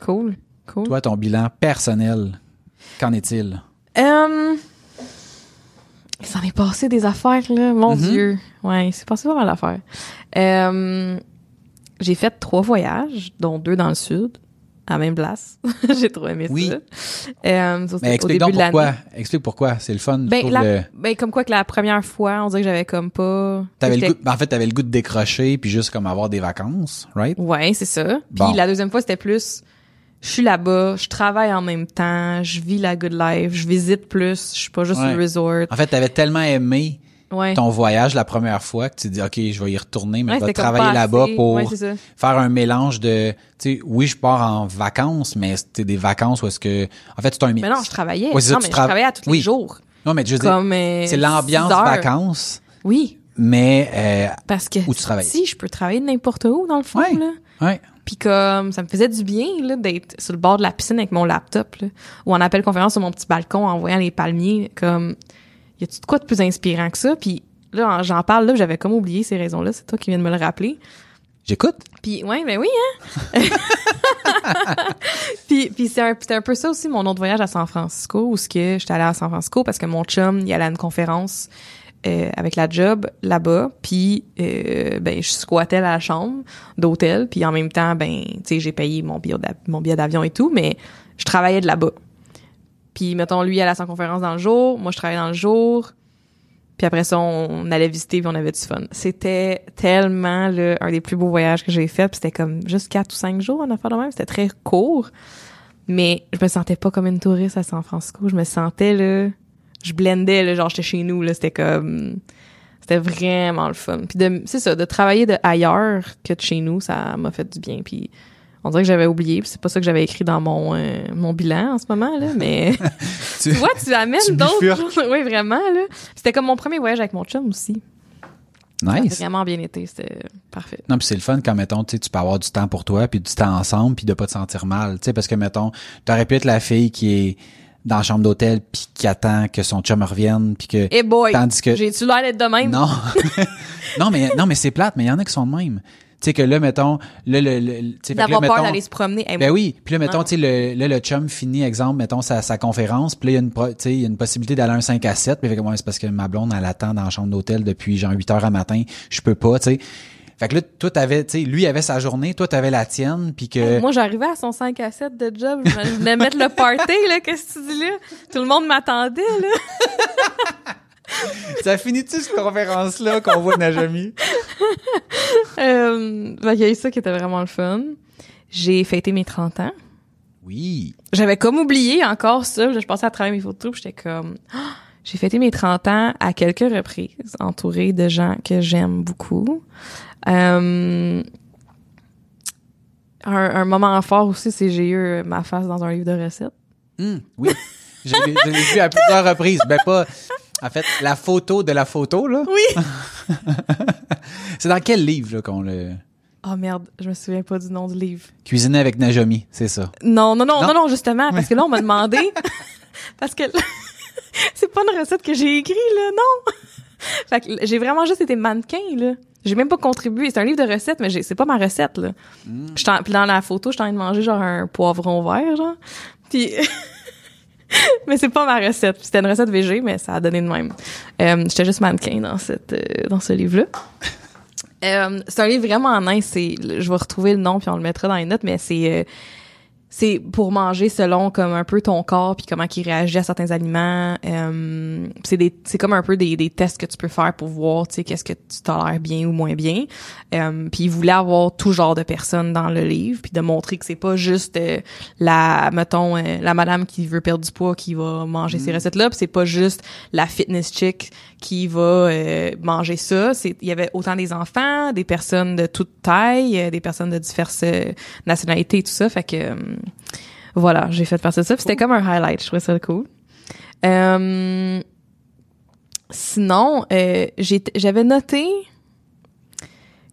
Cool. Cool. Toi, ton bilan personnel, qu'en est-il? Euh, il s'en est passé des affaires, là. Mon Mhm. Dieu. Ouais, il s'est passé pas mal d'affaires. Euh, j'ai fait trois voyages, dont deux dans le sud, à même place. j'ai trop aimé Oui. ça. Euh, ça, Mais au explique début donc pourquoi. Explique pourquoi. C'est le fun. Ben, la- le- ben, comme quoi que la première fois, on dirait que j'avais comme pas... T'avais le goût, en fait, t'avais le goût de décrocher puis juste comme avoir des vacances, right? Ouais, c'est ça. Puis Bon. la deuxième fois, c'était plus, je suis là-bas, je travaille en même temps, je vis la good life, je visite plus, je suis pas juste Ouais. au resort. En fait, t'avais tellement aimé Ouais. ton voyage la première fois que tu dis, OK, je vais y retourner, mais Ouais, je vais travailler là-bas pour ça. faire un mélange de, tu sais, oui, je pars en vacances, mais c'était des vacances où est-ce que, en fait, c'est un mix. Mais non, je travaillais. Ça, non, tu mais je tra- travaillais à tous Oui. les jours. Non, mais je veux dire, Comme, euh, c'est l'ambiance vacances, Oui. mais, euh, Parce que Où tu travailles. si je peux travailler n'importe où dans le fond là. ouais. Puis comme ça me faisait du bien là d'être sur le bord de la piscine avec mon laptop là, ou en appel conférence sur mon petit balcon en voyant les palmiers comme y a-tu de quoi de plus inspirant que ça? Puis là j'en parle là, j'avais comme oublié ces raisons-là, c'est toi qui viens de me le rappeler. J'écoute. Puis, ouais, ben oui, hein? puis, puis c'est un, un peu ça aussi, mon autre voyage à San Francisco, où ce que j'étais allée à San Francisco parce que mon chum, il allait à une conférence euh, avec la job là-bas, puis euh, ben je squattais la chambre d'hôtel, puis en même temps, ben tu sais, j'ai payé mon billet d'avion et tout, mais je travaillais de là-bas. Puis mettons lui allait à sa conférence dans le jour, moi je travaillais dans le jour. Puis après ça, on allait visiter puis on avait du fun. C'était tellement le, un des plus beaux voyages que j'ai fait. Puis c'était comme juste quatre ou cinq jours en affaire de même. C'était très court. Mais je me sentais pas comme une touriste à San Francisco. Je me sentais là, je blendais là, genre j'étais chez nous là. C'était comme, c'était vraiment le fun. Puis de, c'est ça, de travailler de ailleurs que de chez nous, ça m'a fait du bien. Puis on dirait que j'avais oublié. Puis c'est pas ça que j'avais écrit dans mon euh, mon bilan en ce moment là, mais. Tu- Tu vois, tu amènes d'autres. oui, vraiment, là. C'était comme mon premier voyage avec mon chum aussi. Ça a Nice. vraiment bien été. C'était parfait. Non, puis c'est le fun quand, mettons, tu sais, tu peux avoir du temps pour toi, puis du temps ensemble, puis de pas te sentir mal. Tu sais, parce que, mettons, t'aurais pu être la fille qui est dans la chambre d'hôtel, puis qui attend que son chum revienne, puis que... Eh boy! Tandis que... J'ai-tu l'air d'être de même? Non. non, mais, non, mais c'est plate, mais il y en a qui sont de même. Tu sais, que là, mettons, là, le... le- D'avoir peur d'aller se promener. Ben oui, puis là mettons Ah. tu sais le là le chum finit exemple mettons sa, sa conférence, puis là il y a une tu sais il y a une possibilité d'aller un 5 à 7, puis ouais, c'est parce que ma blonde elle attend dans la chambre d'hôtel depuis genre 8 heures à matin, je peux pas, tu sais. Fait que là toi t'avais tu sais lui avait sa journée, toi t'avais la tienne, puis que Moi, j'arrivais à son 5 à 7 de job. Je venais mettre le party, là. Qu'est-ce que tu dis là? Tout le monde m'attendait, là. ça finit-tu cette conférence là qu'on voit Najami? Euh, fait qu'il y a eu ça qui était vraiment le fun. J'ai fêté mes 30 ans. Oui. J'avais comme oublié encore ça. Je pensais à travailler mes photos, j'étais comme... Ah! J'ai fêté mes 30 ans à quelques reprises, entourée de gens que j'aime beaucoup. Euh, un, un moment fort aussi, c'est j'ai eu ma face dans un livre de recettes. Hum, oui. Je l'ai vu à plusieurs reprises, ben pas en fait la photo de la photo là. Oui! C'est dans quel livre là qu'on le Oh merde, je me souviens pas du nom du livre. Cuisiner avec Najami, c'est ça. Non, non, non, Non? non, non, justement, parce que là, on m'a demandé... parce que c'est pas une recette que j'ai écrite, là, non! fait que j'ai vraiment juste été mannequin, là. J'ai même pas contribué. C'est un livre de recettes, mais c'est pas ma recette, là. En- Puis dans la photo, j'étais en train de manger genre un poivron vert, genre. Puis... mais c'est pas ma recette. C'était une recette végé, mais ça a donné de même. Euh, j'étais juste mannequin dans cette euh, dans ce livre-là. Euh, c'est un livre vraiment nice. Je vais retrouver le nom puis on le mettra dans les notes, mais c'est euh, c'est pour manger selon comme un peu ton corps puis comment il réagit à certains aliments. Euh, c'est des c'est comme un peu des, des tests que tu peux faire pour voir tu sais qu'est-ce que tu tolères bien ou moins bien. Euh, puis il voulait avoir tout genre de personnes dans le livre puis de montrer que c'est pas juste euh, la mettons euh, la madame qui veut perdre du poids qui va manger ces recettes là, puis c'est pas juste la fitness chick qui va euh, manger ça. C'est il y avait autant des enfants, des personnes de toute taille, euh, des personnes de diverses nationalités tout ça. Fait que voilà, j'ai fait partie de ça. C'était comme un highlight. Je trouvais ça cool. Euh, sinon, euh, j'avais noté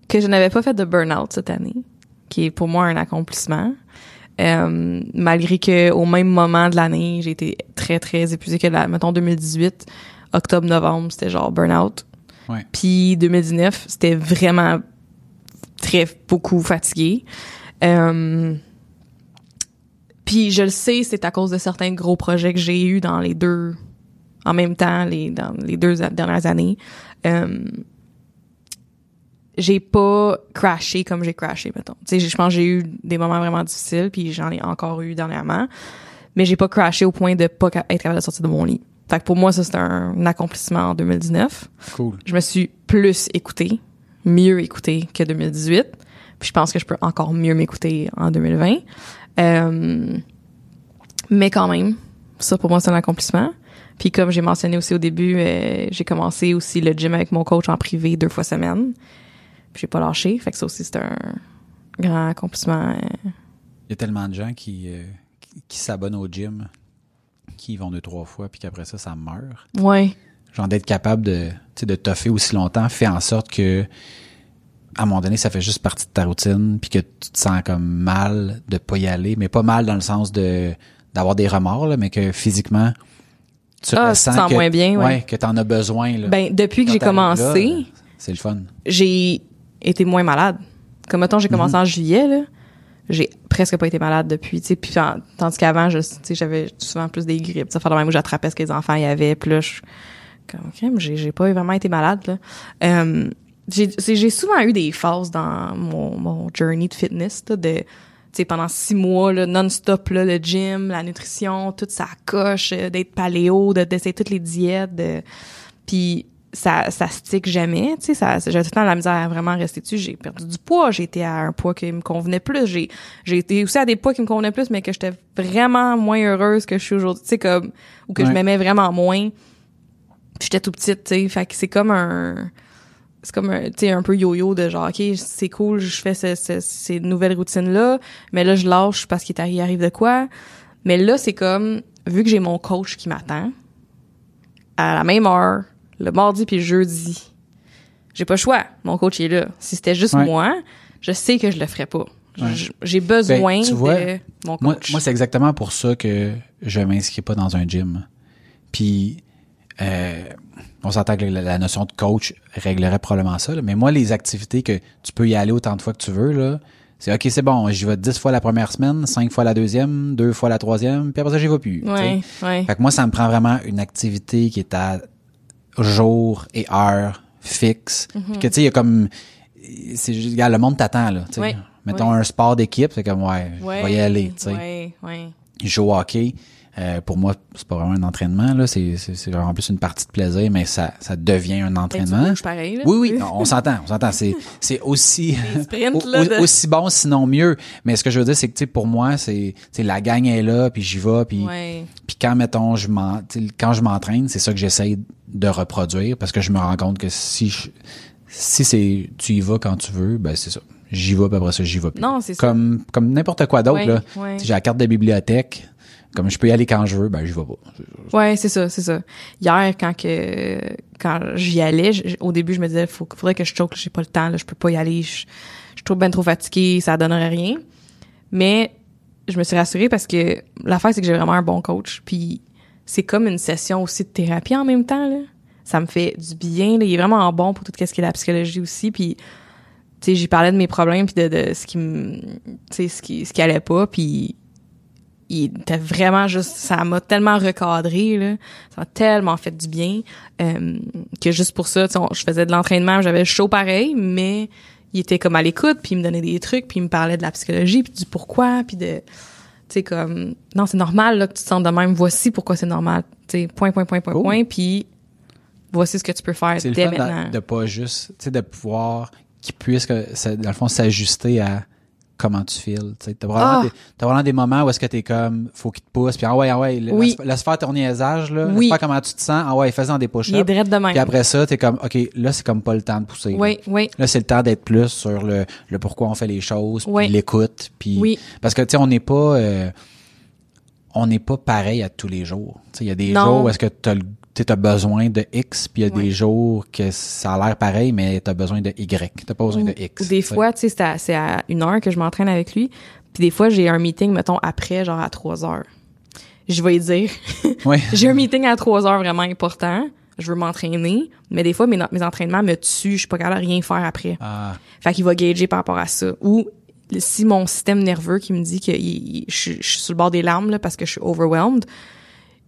que je n'avais pas fait de burn-out cette année, qui est pour moi un accomplissement. Euh, malgré que au même moment de l'année, j'ai été très très épuisée que la, mettons 2018, octobre novembre, c'était genre burn-out. Ouais. Puis 2019, c'était vraiment très beaucoup fatigué. Euh, puis je le sais, c'est à cause de certains gros projets que j'ai eu dans les deux, en même temps, les dans les deux dernières années. Euh, j'ai pas crashé comme j'ai crashé, mettons. Tu sais, je pense que j'ai eu des moments vraiment difficiles, puis j'en ai encore eu dernièrement, mais j'ai pas crashé au point de pas être capable de sortir de mon lit. Fait que pour moi, ça, c'est un, un accomplissement en 2019 Cool. je me suis plus écoutée, mieux écoutée que 2018. Puis je pense que je peux encore mieux m'écouter en 2020. Euh, mais quand même, ça pour moi c'est un accomplissement. Puis comme j'ai mentionné aussi au début, euh, j'ai commencé aussi le gym avec mon coach en privé deux fois semaine. Puis j'ai pas lâché, fait que ça aussi c'est un grand accomplissement. euh. Il y a tellement de gens qui, euh, qui, s'abonnent au gym, qui y vont deux, trois fois, puis qu'après ça, ça meurt. Ouais. Genre d'être capable de, de toffer aussi longtemps fait en sorte que, à un moment donné, ça fait juste partie de ta routine, puis que tu te sens comme mal de pas y aller, mais pas mal dans le sens de d'avoir des remords, là, mais que physiquement, tu Ah, ressens te sens que, moins bien, ouais. que t'en as besoin. Là. Ben depuis que j'ai commencé, c'est le fun. j'ai été moins malade Comme mettons, j'ai Mhm. commencé en juillet, là. J'ai presque pas été malade depuis, tu sais. Puis tandis qu'avant, je, tu sais, j'avais souvent plus des grippes. Ça fait même où j'attrapais ce que les enfants y avaient. Puis là, je, comme, ok, mais j'ai, j'ai pas vraiment été malade, là. Euh, j'ai, souvent eu des phases dans mon, mon journey de fitness, là, de, tu sais, pendant six mois, là, non-stop, là, le gym, la nutrition, toute ça coche, euh, d'être paléo, de, d'essayer toutes les diètes, de, puis ça, ça stick jamais, tu sais, ça, j'avais tout le temps la misère à vraiment rester dessus. J'ai perdu du poids, j'ai été à un poids qui me convenait plus, j'ai, j'ai été aussi à des poids qui me convenaient plus, mais que j'étais vraiment moins heureuse que je suis aujourd'hui, tu sais, comme, ou que je m'aimais vraiment moins. Puis j'étais tout petite, tu sais, fait que c'est comme un, c'est comme un, tu sais, un peu yo-yo de genre, ok, c'est cool, je fais ce- ce- ces nouvelles routines-là, mais là, je lâche parce qu'il arrive de quoi. Mais là, c'est comme, vu que j'ai mon coach qui m'attend, à la même heure, le mardi puis le jeudi, j'ai pas le choix. Mon coach est là. Si c'était juste Ouais. moi, je sais que je le ferais pas. Ouais. J'ai besoin Ben, tu vois, de mon Moi, coach. moi c'est exactement pour ça que je m'inscris pas dans un gym. Puis, euh, on s'entend que la, la notion de coach réglerait probablement ça. là. Mais moi, les activités que tu peux y aller autant de fois que tu veux, là, c'est OK, c'est bon, j'y vais dix fois la première semaine, cinq fois la deuxième, deux fois la troisième, puis après ça, j'y vais plus. ouais, ouais. Fait que moi, ça me prend vraiment une activité qui est à jour et heure fixe. Mhm. Puis que, tu sais, il y a comme... C'est juste, regarde, le monde t'attend, là. tu sais. Ouais, Mettons un sport d'équipe, c'est comme, ouais, je vais y aller, tu sais. Ouais, ouais. Je joue au hockey. Euh, pour moi, c'est pas vraiment un entraînement, là. C'est, c'est, plus une partie de plaisir, mais ça, ça devient un tu entraînement. pareil, là? Oui, oui, non, on s'entend, on s'entend. C'est, c'est aussi, sprints, au- là, au- de- aussi bon, sinon mieux. Mais ce que je veux dire, c'est que, tu sais, pour moi, c'est, la gang est là, puis j'y vais, puis, Ouais. puis quand, mettons, je m'en, quand je m'entraîne, c'est ça que j'essaie de reproduire, parce que je me rends compte que si je, si c'est, tu y vas quand tu veux, ben, c'est ça. J'y vais, puis après ça, j'y vais plus. Non, c'est ça. Comme, comme n'importe quoi d'autre, là. j'ai la carte de bibliothèque, comme je peux y aller quand je veux, ben, j'y vais pas. Ouais, c'est ça, c'est ça. Hier, quand que quand j'y allais, au début, je me disais, faut, faudrait que je choque, j'ai pas le temps, là, je peux pas y aller, je, je trouve bien trop fatiguée, ça donnerait rien. Mais je me suis rassurée parce que l'affaire, c'est que j'ai vraiment un bon coach, puis c'est comme une session aussi de thérapie en même temps, là. Ça me fait du bien, là. Il est vraiment bon pour tout ce qui est la psychologie aussi, puis tu sais, j'y parlais de mes problèmes puis de, de ce qui me, tu sais, ce qui, ce qui allait pas, puis il était vraiment juste ça m'a tellement recadré là. Ça m'a tellement fait du bien euh, que juste pour ça on- je faisais de l'entraînement j'avais chaud pareil mais il était comme à l'écoute puis il me donnait des trucs puis il me parlait de la psychologie puis du pourquoi puis de tu sais comme non c'est normal là que tu te sentes de même. Voici pourquoi c'est normal tu sais point point point point Cool. point puis voici ce que tu peux faire le dès fun maintenant. de, de pas juste, tu sais, de pouvoir que, ça- dans le fond, s'ajuster à comment tu files. Tu vraiment, Ah! des, t'as vraiment des moments où est-ce que t'es comme, faut qu'il te pousse, puis ah ouais, ah ouais, Oui. laisse, faire ton niaisage, là. Oui. Laisse faire comment tu te sens, ah ouais, fais-en des il est push-ups. de même Puis après ça, t'es comme, OK, là, c'est comme pas le temps de pousser. là. oui oui Là, c'est le temps d'être plus sur le, le pourquoi on fait les choses, puis Oui. l'écoute, puis Oui. parce que tu sais, on n'est pas, euh, on n'est pas pareil à tous les jours. Tu sais, il y a des Non. jours où est-ce que t'as le- tu as besoin de X, puis il y a des jours que ça a l'air pareil, mais t'as besoin de Y. T'as pas besoin de X. Ou des tu fois, tu sais, c'est à, une heure que je m'entraîne avec lui. Puis des fois, j'ai un meeting, mettons, après, genre à trois heures. Je vais y dire. Ouais. j'ai un meeting à trois heures vraiment important. Je veux m'entraîner. Mais des fois, mes, mes entraînements me tuent. Je suis pas capable de rien faire après. Ah, Fait qu'il va gager par rapport à ça. Ou si mon système nerveux qui me dit que il- il- je, suis- je suis sur le bord des larmes là, parce que je suis overwhelmed,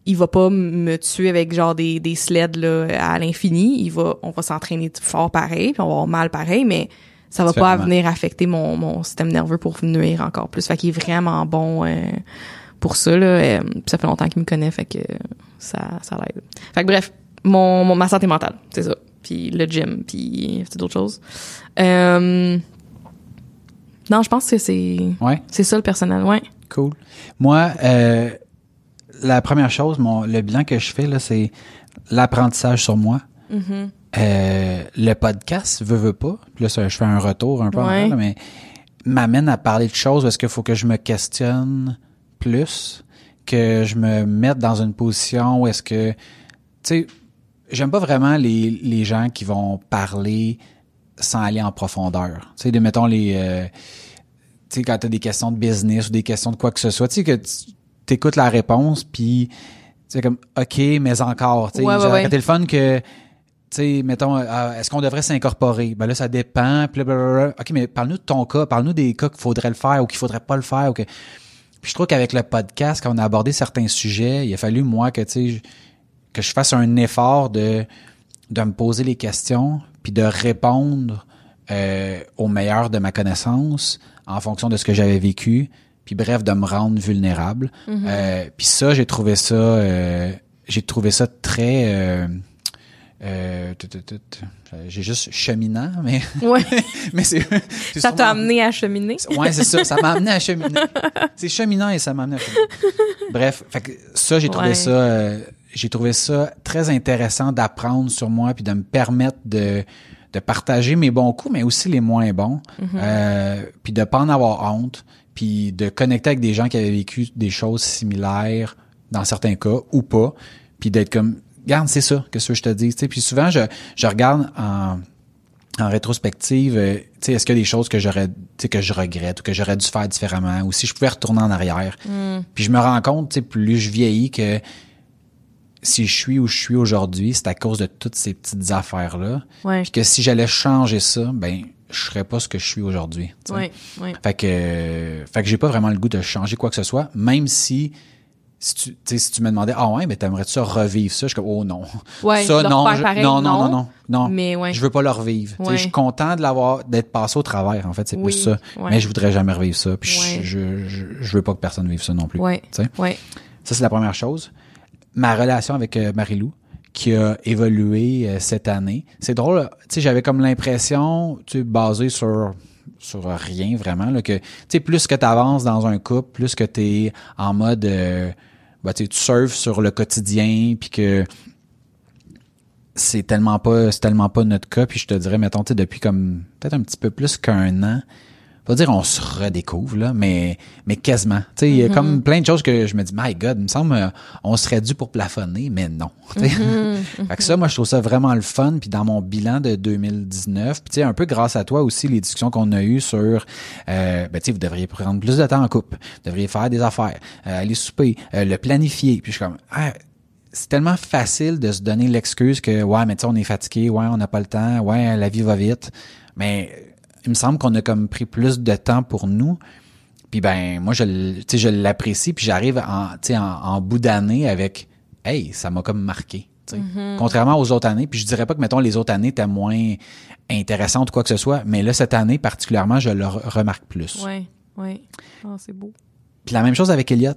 il va pas me tuer avec genre des, des sleds là, à l'infini. Il va, on va s'entraîner fort pareil, puis on va avoir mal pareil, mais ça va pas venir affecter mon, mon système nerveux pour nuire encore plus. Fait qu'il est vraiment bon euh, pour ça. Là, euh, ça fait longtemps qu'il me connaît, fait que ça, ça l'aide. Fait que bref, mon, mon- ma santé mentale, c'est ça. Puis le gym, puis d'autres choses. Euh, non, je pense que c'est ouais, c'est ça le personnel, ouais. cool. Moi, euh, la première chose, mon, le bilan que je fais, là, c'est l'apprentissage sur moi. Mm-hmm. Euh, le podcast, veut, veut pas. Puis là, ça, je fais un retour un peu en Ouais. arrière, là, mais m'amène à parler de choses où est-ce qu'il faut que je me questionne plus, que je me mette dans une position où est-ce que, tu sais, j'aime pas vraiment les, les gens qui vont parler sans aller en profondeur. Tu sais, de, mettons les, euh, tu sais, quand t'as des questions de business ou des questions de quoi que ce soit, tu sais, que tu écoutes la réponse, puis tu sais, comme, OK, mais encore, tu sais, j'aurais le fun que sais, mettons, euh, est-ce qu'on devrait s'incorporer? Ben là, ça dépend. Puis. OK, mais parle-nous de ton cas. Parle-nous des cas qu'il faudrait le faire ou qu'il faudrait pas le faire. Ou que... Puis je trouve qu'avec le podcast, quand on a abordé certains sujets, il a fallu, moi, que, tu sais, que je fasse un effort de, de me poser les questions puis de répondre euh, au meilleur de ma connaissance en fonction de ce que j'avais vécu. Puis bref, de me rendre vulnérable. Euh, puis ça, j'ai trouvé ça... euh, j'ai trouvé ça très... euh, j'ai juste cheminant, mais Ouais. mais c'est ça t'a amené à cheminer? Ouais, c'est ça. Ça m'a amené à cheminer. C'est cheminant et ça m'a amené à cheminer. Bref, fait que ça, j'ai trouvé Ouais. ça, euh, j'ai trouvé ça très intéressant d'apprendre sur moi puis de me permettre de de partager mes bons coups, mais aussi les moins bons, euh, puis de pas en avoir honte, puis de connecter avec des gens qui avaient vécu des choses similaires dans certains cas ou pas, puis d'être comme, garde, c'est ça, que ce que je te dis. Puis souvent, je je regarde en en rétrospective, euh, tu sais, est-ce qu'il y a des choses que j'aurais, tu sais, que je regrette ou que j'aurais dû faire différemment ou si je pouvais retourner en arrière. Puis je me rends compte, tu sais, plus je vieillis que si je suis où je suis aujourd'hui, c'est à cause de toutes ces petites affaires-là. Ouais. Puis que si j'allais changer ça, ben, je serais pas ce que je suis aujourd'hui. Ouais, ouais. Fait que, euh, fait que j'ai pas vraiment le goût de changer quoi que ce soit, même si, si tu, si tu me demandais, ah ouais, mais t'aimerais-tu ça revivre ça? Je suis comme, oh non. Ouais, ça, non, refaire je- pareil, non, non, non. non, non. Mais ouais. Je veux pas le revivre. Ouais. Je suis content de l'avoir, d'être passé au travers, en fait, c'est Oui, plus ça. Mais je voudrais jamais revivre ça. Puis je- je, je, je veux pas que personne vive ça non plus. Ça, c'est la première chose. Ma relation avec euh, Marilou, qui a évolué euh, cette année. C'est drôle, tu sais, j'avais comme l'impression, tu sais, basé sur sur rien vraiment, là, que, tu sais, plus que tu avances dans un couple, plus que tu es en mode, euh, bah, tu surfes sur le quotidien, puis que c'est tellement pas c'est tellement pas notre cas puis je te dirais mettons tu depuis comme peut-être un petit peu plus qu'un an pas dire on se redécouvre là mais mais quasiment. Tu sais il y a comme plein de choses que je me dis my god il me semble euh, on serait dû pour plafonner mais non sais. fait que ça moi je trouve ça vraiment le fun puis dans mon bilan de 2019 puis tu sais un peu grâce à toi aussi les discussions qu'on a eues sur euh, ben tu sais vous devriez prendre plus de temps en couple vous devriez faire des affaires euh, aller souper euh, le planifier puis je suis comme ah, c'est tellement facile de se donner l'excuse que ouais mais tu sais on est fatigué ouais on n'a pas le temps ouais la vie va vite mais il me semble qu'on a comme pris plus de temps pour nous puis ben moi je je l'apprécie puis j'arrive en en, en bout d'année avec hey ça m'a comme marqué sais. contrairement aux autres années puis je dirais pas que mettons les autres années étaient moins intéressantes ou quoi que ce soit mais là cette année particulièrement je le re- remarque plus Ouais. Ouais. Oh, c'est beau. puis la même chose avec Elliot,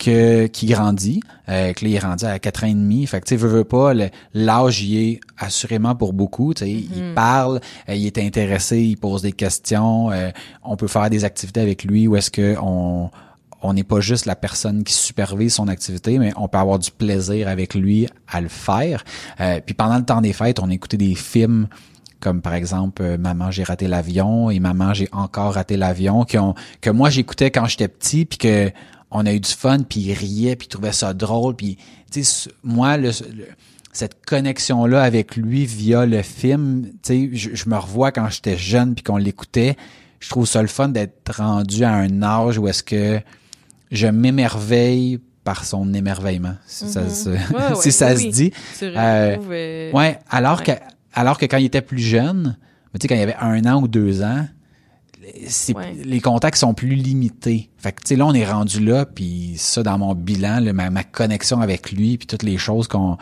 que, qui grandit, euh, que là, il est rendu à 4 ans et demi. Fait que, tu sais, veut, veut pas, l'âge, il est assurément pour beaucoup. Tu sais, il parle, euh, il est intéressé, il pose des questions. euh, on peut faire des activités avec lui où est-ce que on on n'est pas juste la personne qui supervise son activité, mais on peut avoir du plaisir avec lui à le faire. Euh, puis pendant le temps des fêtes, on écoutait des films comme par exemple euh, Maman j'ai raté l'avion et Maman j'ai encore raté l'avion qui ont que moi j'écoutais quand j'étais petit puis que on a eu du fun puis il riait puis il trouvait ça drôle puis tu sais moi le, le- cette connexion là avec lui via le film tu sais je, je me revois quand j'étais jeune puis qu'on l'écoutait je trouve ça le fun d'être rendu à un âge où est-ce que je m'émerveille par son émerveillement si ça, se, Ouais, ouais, si ça oui, se dit Euh, euh, Ouais, alors Ouais. que alors que quand il était plus jeune, mais tu sais quand il avait un an ou deux ans, Ouais. les contacts sont plus limités. Fait que tu sais là on est rendu là puis ça dans mon bilan là, ma, ma connexion avec lui puis toutes les choses qu'on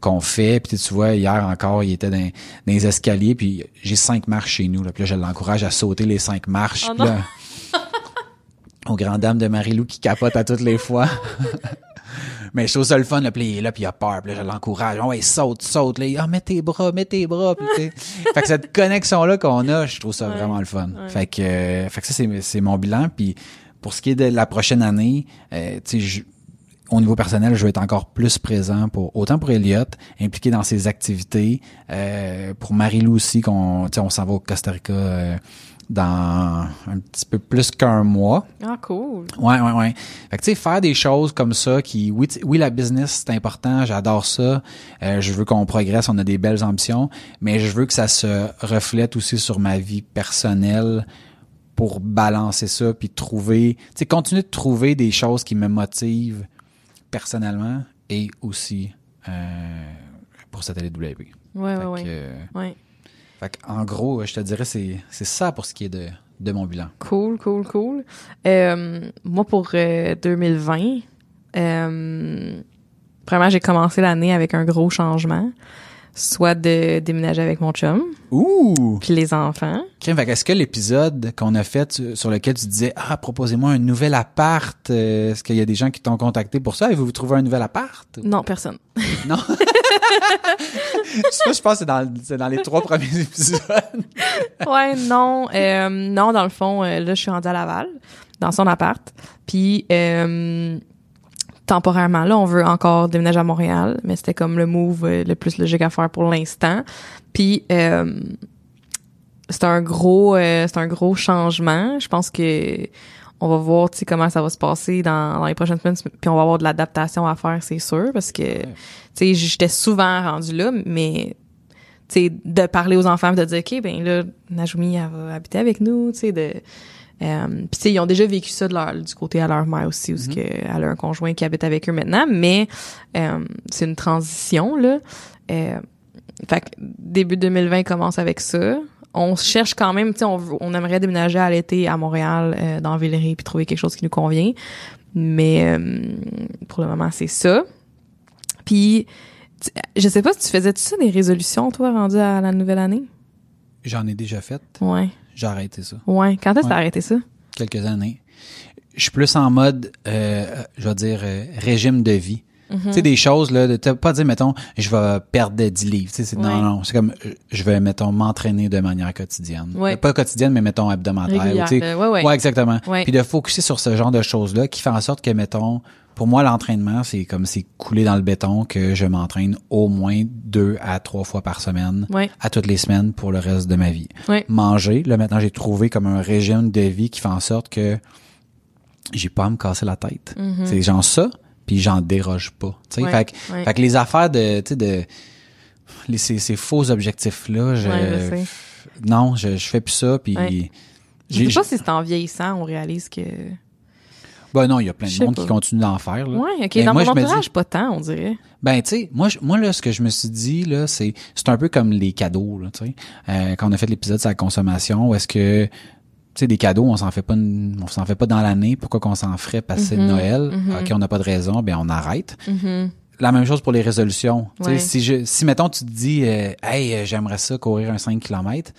qu'on fait puis tu vois hier encore il était dans, dans les escaliers puis j'ai cinq marches chez nous là puis là je l'encourage à sauter les cinq marches Oh puis là, aux grandes dames de Marilou qui capote à toutes les fois. Mais je trouve ça le fun, là, puis il est là, puis il a peur, puis là, je l'encourage. Ah ouais, saute, saute, là. Ah, mets tes bras, mets tes bras, puis. Fait que cette connexion-là qu'on a, je trouve ça Ouais, vraiment le fun. ouais. Fait que, euh, fait que ça, c'est, c'est mon bilan. Puis pour ce qui est de la prochaine année, euh, tu sais, je- au niveau personnel, je vais être encore plus présent pour autant pour Elliot, impliqué dans ses activités, euh, pour Marilou aussi, qu'on, on s'en va au Costa Rica euh, dans un petit peu plus qu'un mois. Ah, cool. Ouais, ouais, ouais. Fait que tu sais, faire des choses comme ça qui, oui, oui, la business, c'est important, j'adore ça. Euh, je veux qu'on progresse, on a des belles ambitions, mais je veux que ça se reflète aussi sur ma vie personnelle pour balancer ça, puis trouver, tu sais, continuer de trouver des choses qui me motivent personnellement et aussi euh, pour cette LWP. Ouais, ouais, Fait ouais. que, euh, Ouais. Fait en gros, je te dirais, c'est c'est ça pour ce qui est de, de mon bilan. Cool, cool, cool. Euh, moi, pour euh, 2020, euh, vraiment, j'ai commencé l'année avec un gros changement. Soit de déménager avec mon chum, Ouh! puis les enfants. Que est-ce que l'épisode qu'on a fait sur- lequel tu disais Ah, proposez-moi un nouvel appart, euh, est-ce qu'il y a des gens qui t'ont contacté pour ça? Avez-vous trouvé un nouvel appart? Non, personne. Non. ça, je pense que c'est dans, c'est dans les trois premiers épisodes. ouais, non. euh, non, dans le fond, euh, là, je suis rendue à Laval, dans son appart. Puis, euh, temporairement, là, on veut encore déménager à Montréal, mais c'était comme le move euh, le plus logique à faire pour l'instant. Puis, euh, c'est un gros, euh, c'est un gros changement. Je pense que on va voir, tu sais, comment ça va se passer dans, dans les prochaines semaines, puis on va avoir de l'adaptation à faire, c'est sûr, parce que, tu sais, j'étais souvent rendue là, mais tu sais, de parler aux enfants, de dire, OK, ben là, Najumi, elle va habiter avec nous, tu sais, de... Euh, puis tu sais, ils ont déjà vécu ça de leur, du côté à leur mère aussi, où que elle a un conjoint qui habite avec eux maintenant, mais euh, c'est une transition, là. Euh, fait que début 2020 commence avec ça. On cherche quand même, tu sais, on, on aimerait déménager à l'été à Montréal, euh, dans Villeray, puis trouver quelque chose qui nous convient. Mais pour le moment, c'est ça. Puis, je sais pas si tu faisais -tu ça des résolutions, toi, rendu à la nouvelle année? J'en ai déjà fait. Ouais. J'ai arrêté ça. Ouais. Quand est-ce que t'as Ouais. arrêté ça? Quelques années. Je suis plus en mode, euh, je vais dire, euh, régime de vie. Mhm. Tu sais, des choses, là, de pas dire, mettons, je vais perdre 10 livres. Tu sais, Ouais. Non, non, c'est comme, euh, je vais, mettons, m'entraîner de manière quotidienne. Ouais. Pas quotidienne, mais mettons hebdomadaire. Ou Euh, ouais, ouais. Ouais, exactement. Ouais. Puis de focuser sur ce genre de choses-là qui fait en sorte que, mettons, pour moi, l'entraînement, c'est comme c'est coulé dans le béton que je m'entraîne au moins deux à trois fois par semaine, Ouais. à toutes les semaines pour le reste de ma vie. Ouais. Manger, là, maintenant, j'ai trouvé comme un régime de vie qui fait en sorte que j'ai pas à me casser la tête. Mhm. C'est genre ça, puis j'en déroge pas. Ouais, fait, que, fait que les affaires de, de, les, ces, ces faux objectifs-là, je, Ouais, je non, je, je fais plus ça, puis. Je sais pas si c'est en vieillissant, on réalise que... ben non, il y a plein de monde pas. qui continue d'en faire, là. Ouais, OK. Mais dans moi, mon entourage, dis- pas tant, on dirait. Ben, tu sais, moi, je- moi, là, ce que je me suis dit, là, c'est, c'est un peu comme les cadeaux, là, tu sais. Euh, quand on a fait l'épisode sur la consommation, où est-ce que, tu sais, des cadeaux, on s'en fait pas, une- on s'en fait pas dans l'année, pourquoi qu'on s'en ferait passer Mhm, Noël? mhm. OK, on n'a pas de raison, ben, on arrête. Mhm. La même chose pour les résolutions. Tu sais, Ouais. Si je, si mettons tu te dis, euh, hey, euh, j'aimerais ça courir un 5 km,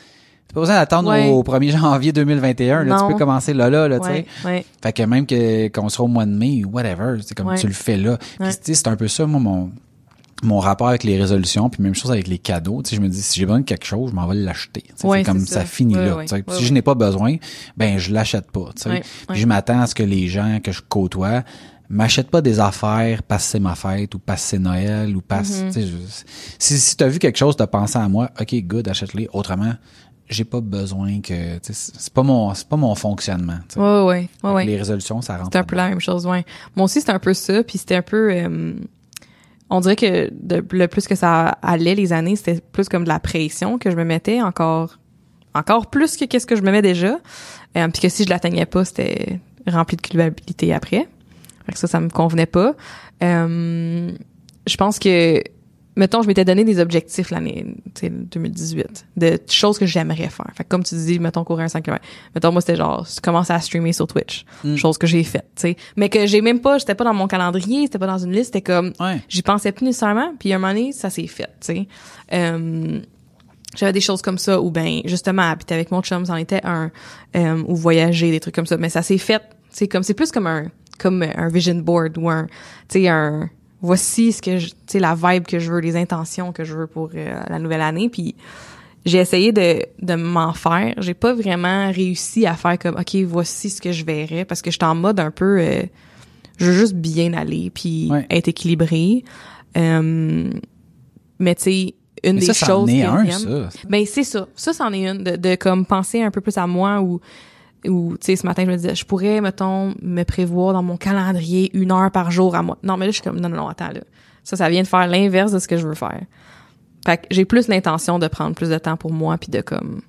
t'as pas besoin d'attendre Ouais. au 1er janvier 2021. Là, tu peux commencer là, là, là, tu sais. Ouais. Fait que même que qu'on sera au mois de mai, whatever, c'est comme tu le fais là. Puis tu sais, c'est un peu ça, moi, mon mon rapport avec les résolutions, puis même chose avec les cadeaux. Tu sais, je me dis, si j'ai besoin de quelque chose, je m'en vais l'acheter. Tu sais, Ouais, c'est comme ça. ça. finit là. tu sais. si je n'ai pas besoin, ben je l'achète pas. Tu Puis je m'attends à ce que les gens que je côtoie m'achètent pas des affaires parce que c'est ma fête ou parce que c'est Noël ou parce Mm-hmm. tu je- si si t'as vu quelque chose t'as pensé à moi ok good achète-les autrement j'ai pas besoin que c'est pas mon c'est pas mon fonctionnement tu sais. Ouais, ouais, les résolutions ça rentre C'était un peu la même chose, ouais. Moi aussi, c'était un peu ça, puis c'était un peu... euh, on dirait que de- le plus que ça allait les années, c'était plus comme de la pression que je me mettais encore encore plus que qu'est-ce que je me mets déjà. Euh, puis que si je l'atteignais pas, c'était rempli de culpabilité après. Fait que ça, ça me convenait pas. Euh, je pense que mettons, je m'étais donné des objectifs l'année tu sais, 2018, de choses que j'aimerais faire. Fait que comme tu dis, mettons, courir un 5 km. Mettons, moi, c'était genre, commencer à streamer sur Twitch. Mm. Chose que j'ai faite, tu sais. Mais que j'ai même pas, j'étais pas dans mon calendrier, c'était pas dans une liste, c'était comme, ouais j'y pensais plus nécessairement, puis à un moment donné, ça s'est fait, tu sais. Euh, j'avais des choses comme ça, ou ben justement, habiter avec mon chum, c'en était un, euh, ou voyager, des trucs comme ça. Mais ça s'est fait, c'est comme, c'est plus comme un, comme un vision board, ou un, tu sais, un, voici ce que je, tu sais, la vibe que je veux, les intentions que je veux pour euh, la nouvelle année, puis j'ai essayé de, de m'en faire. J'ai pas vraiment réussi à faire comme, OK, voici ce que je verrais, parce que j'étais en mode un peu, euh, je veux juste bien aller, puis Ouais. être équilibré. Euh, mais tu sais, une mais des ça ça choses en est un ça ben c'est ça. Ça, c'en est une. De, de comme penser un peu plus à moi ou ou tu sais ce matin je me disais je pourrais mettons me prévoir dans mon calendrier une heure par jour à moi. Non mais là je suis comme non non non attends là. Ça ça vient de faire l'inverse de ce que je veux faire. Fait que j'ai plus l'intention de prendre plus de temps pour moi puis de comme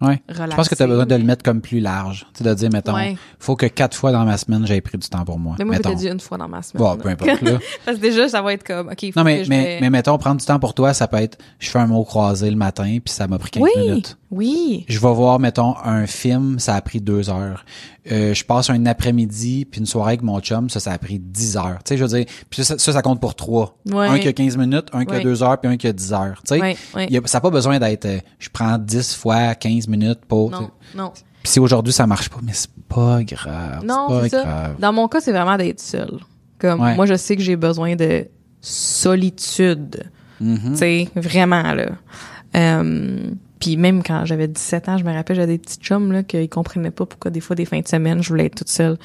Ouais. Je pense que tu as besoin de le mettre comme plus large. Tu sais, de dire, mettons, Ouais. faut que quatre fois dans ma semaine, j'aie pris du temps pour moi. Mais moi, dit une fois dans ma semaine. Bon, peu importe, là. Parce que déjà, ça va être comme, OK, il faut Non, mais, que je mais, mais mettons, prendre du temps pour toi, ça peut être, je fais un mot croisé le matin, puis ça m'a pris 15 Oui, minutes. Oui. Je vais voir, mettons, un film, ça a pris deux heures. Euh, je passe un après-midi, puis une soirée avec mon chum, ça, ça a pris 10 heures. Tu sais, je veux dire, puis ça, ça, ça compte pour trois. Ouais. Un qui a 15 minutes, un qui a deux heures, puis un qui a 10 heures. Tu sais, Ouais, ça n'a pas besoin d'être, euh, je prends 10 fois 15 minutes pour... Non, non. Puis si aujourd'hui ça marche pas, mais c'est pas grave. Non, c'est ça. grave. Dans mon cas, c'est vraiment d'être seul. Comme, moi, je sais que j'ai besoin de solitude. Mhm. Tu sais, vraiment, là. Euh, puis même quand j'avais 17 ans, je me rappelle, j'avais des petits chums, là, qu'ils comprenaient pas pourquoi des fois, des fins de semaine, je voulais être toute seule.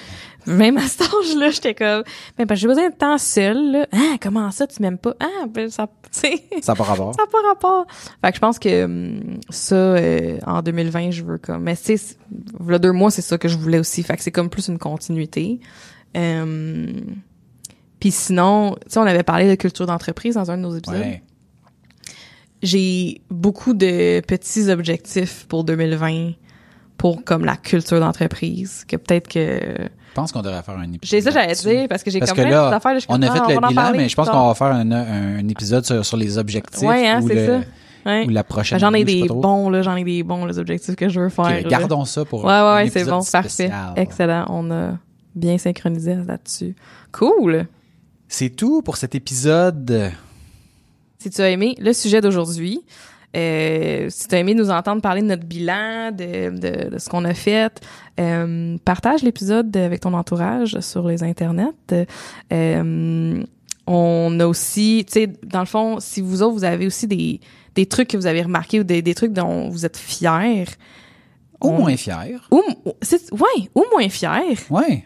Même à cet âge-là, j'étais comme, ben, parce que j'ai besoin de temps seul, là. Ah, comment ça, tu m'aimes pas? Ah, ben, ça, tu sais. Ça n'a pas rapport. Ça n'a pas rapport. Fait que je pense que hum, ça, euh, en 2020, je veux comme... Mais tu sais, là, deux mois, c'est ça que je voulais aussi. Fait que c'est comme plus une continuité. Euh, Puis sinon, tu sais, on avait parlé de culture d'entreprise dans un de nos épisodes. Ouais. J'ai beaucoup de petits objectifs pour 2020 pour comme la culture d'entreprise. Que peut-être que... Je pense qu'on devrait faire un épisode. J'ai ça, j'allais dire, parce que j'ai comme plein là, d'affaires. on a fait ah, le bilan, mais je pense qu'on va faire un, un épisode sur, sur les objectifs Ouais, hein, ou, c'est le- ça. Ouais. ou la prochaine. J'en ai je des bons, là, j'en ai des bons, les objectifs que je veux faire. Ok, là. gardons ça pour Ouais, un ouais, ouais, c'est bon, parfait. Excellent. On a bien synchronisé là-dessus. Cool. C'est tout pour cet épisode. Si tu as aimé le sujet d'aujourd'hui, euh, si tu as aimé nous entendre parler de notre bilan, de, de, de ce qu'on a fait, euh, partage l'épisode avec ton entourage sur les internets. Euh, on a aussi, tu sais, dans le fond, si vous autres, vous avez aussi des, des trucs que vous avez remarqués ou des, des trucs dont vous êtes fiers. Au on- moins fier. Ou, ouais, ou moins fiers. Ouais.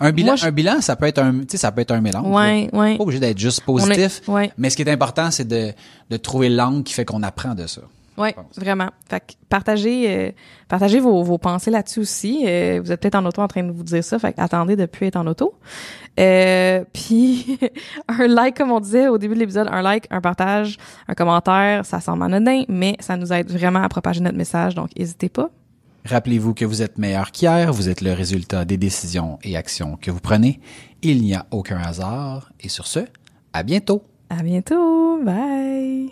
Un bilan, moi, je- un bilan, ça peut être un, tu sais, ça peut être un mélange. là. Ouais, ouais. Pas obligé d'être juste On est- positif. ouais. Mais ce qui est important, c'est de, de trouver l'angle qui fait qu'on apprend de ça. Oui, vraiment. Fait que partagez, euh, partagez vos, vos pensées là-dessus aussi. Euh, vous êtes peut-être en auto en train de vous dire ça, fait que attendez de plus être en auto. Euh, puis un like, comme on disait au début de l'épisode, un like, un partage, un commentaire, ça semble anodin, mais ça nous aide vraiment à propager notre message, donc n'hésitez pas. Rappelez-vous que vous êtes meilleur qu'hier, vous êtes le résultat des décisions et actions que vous prenez. Il n'y a aucun hasard. Et sur ce, à bientôt. À bientôt. Bye.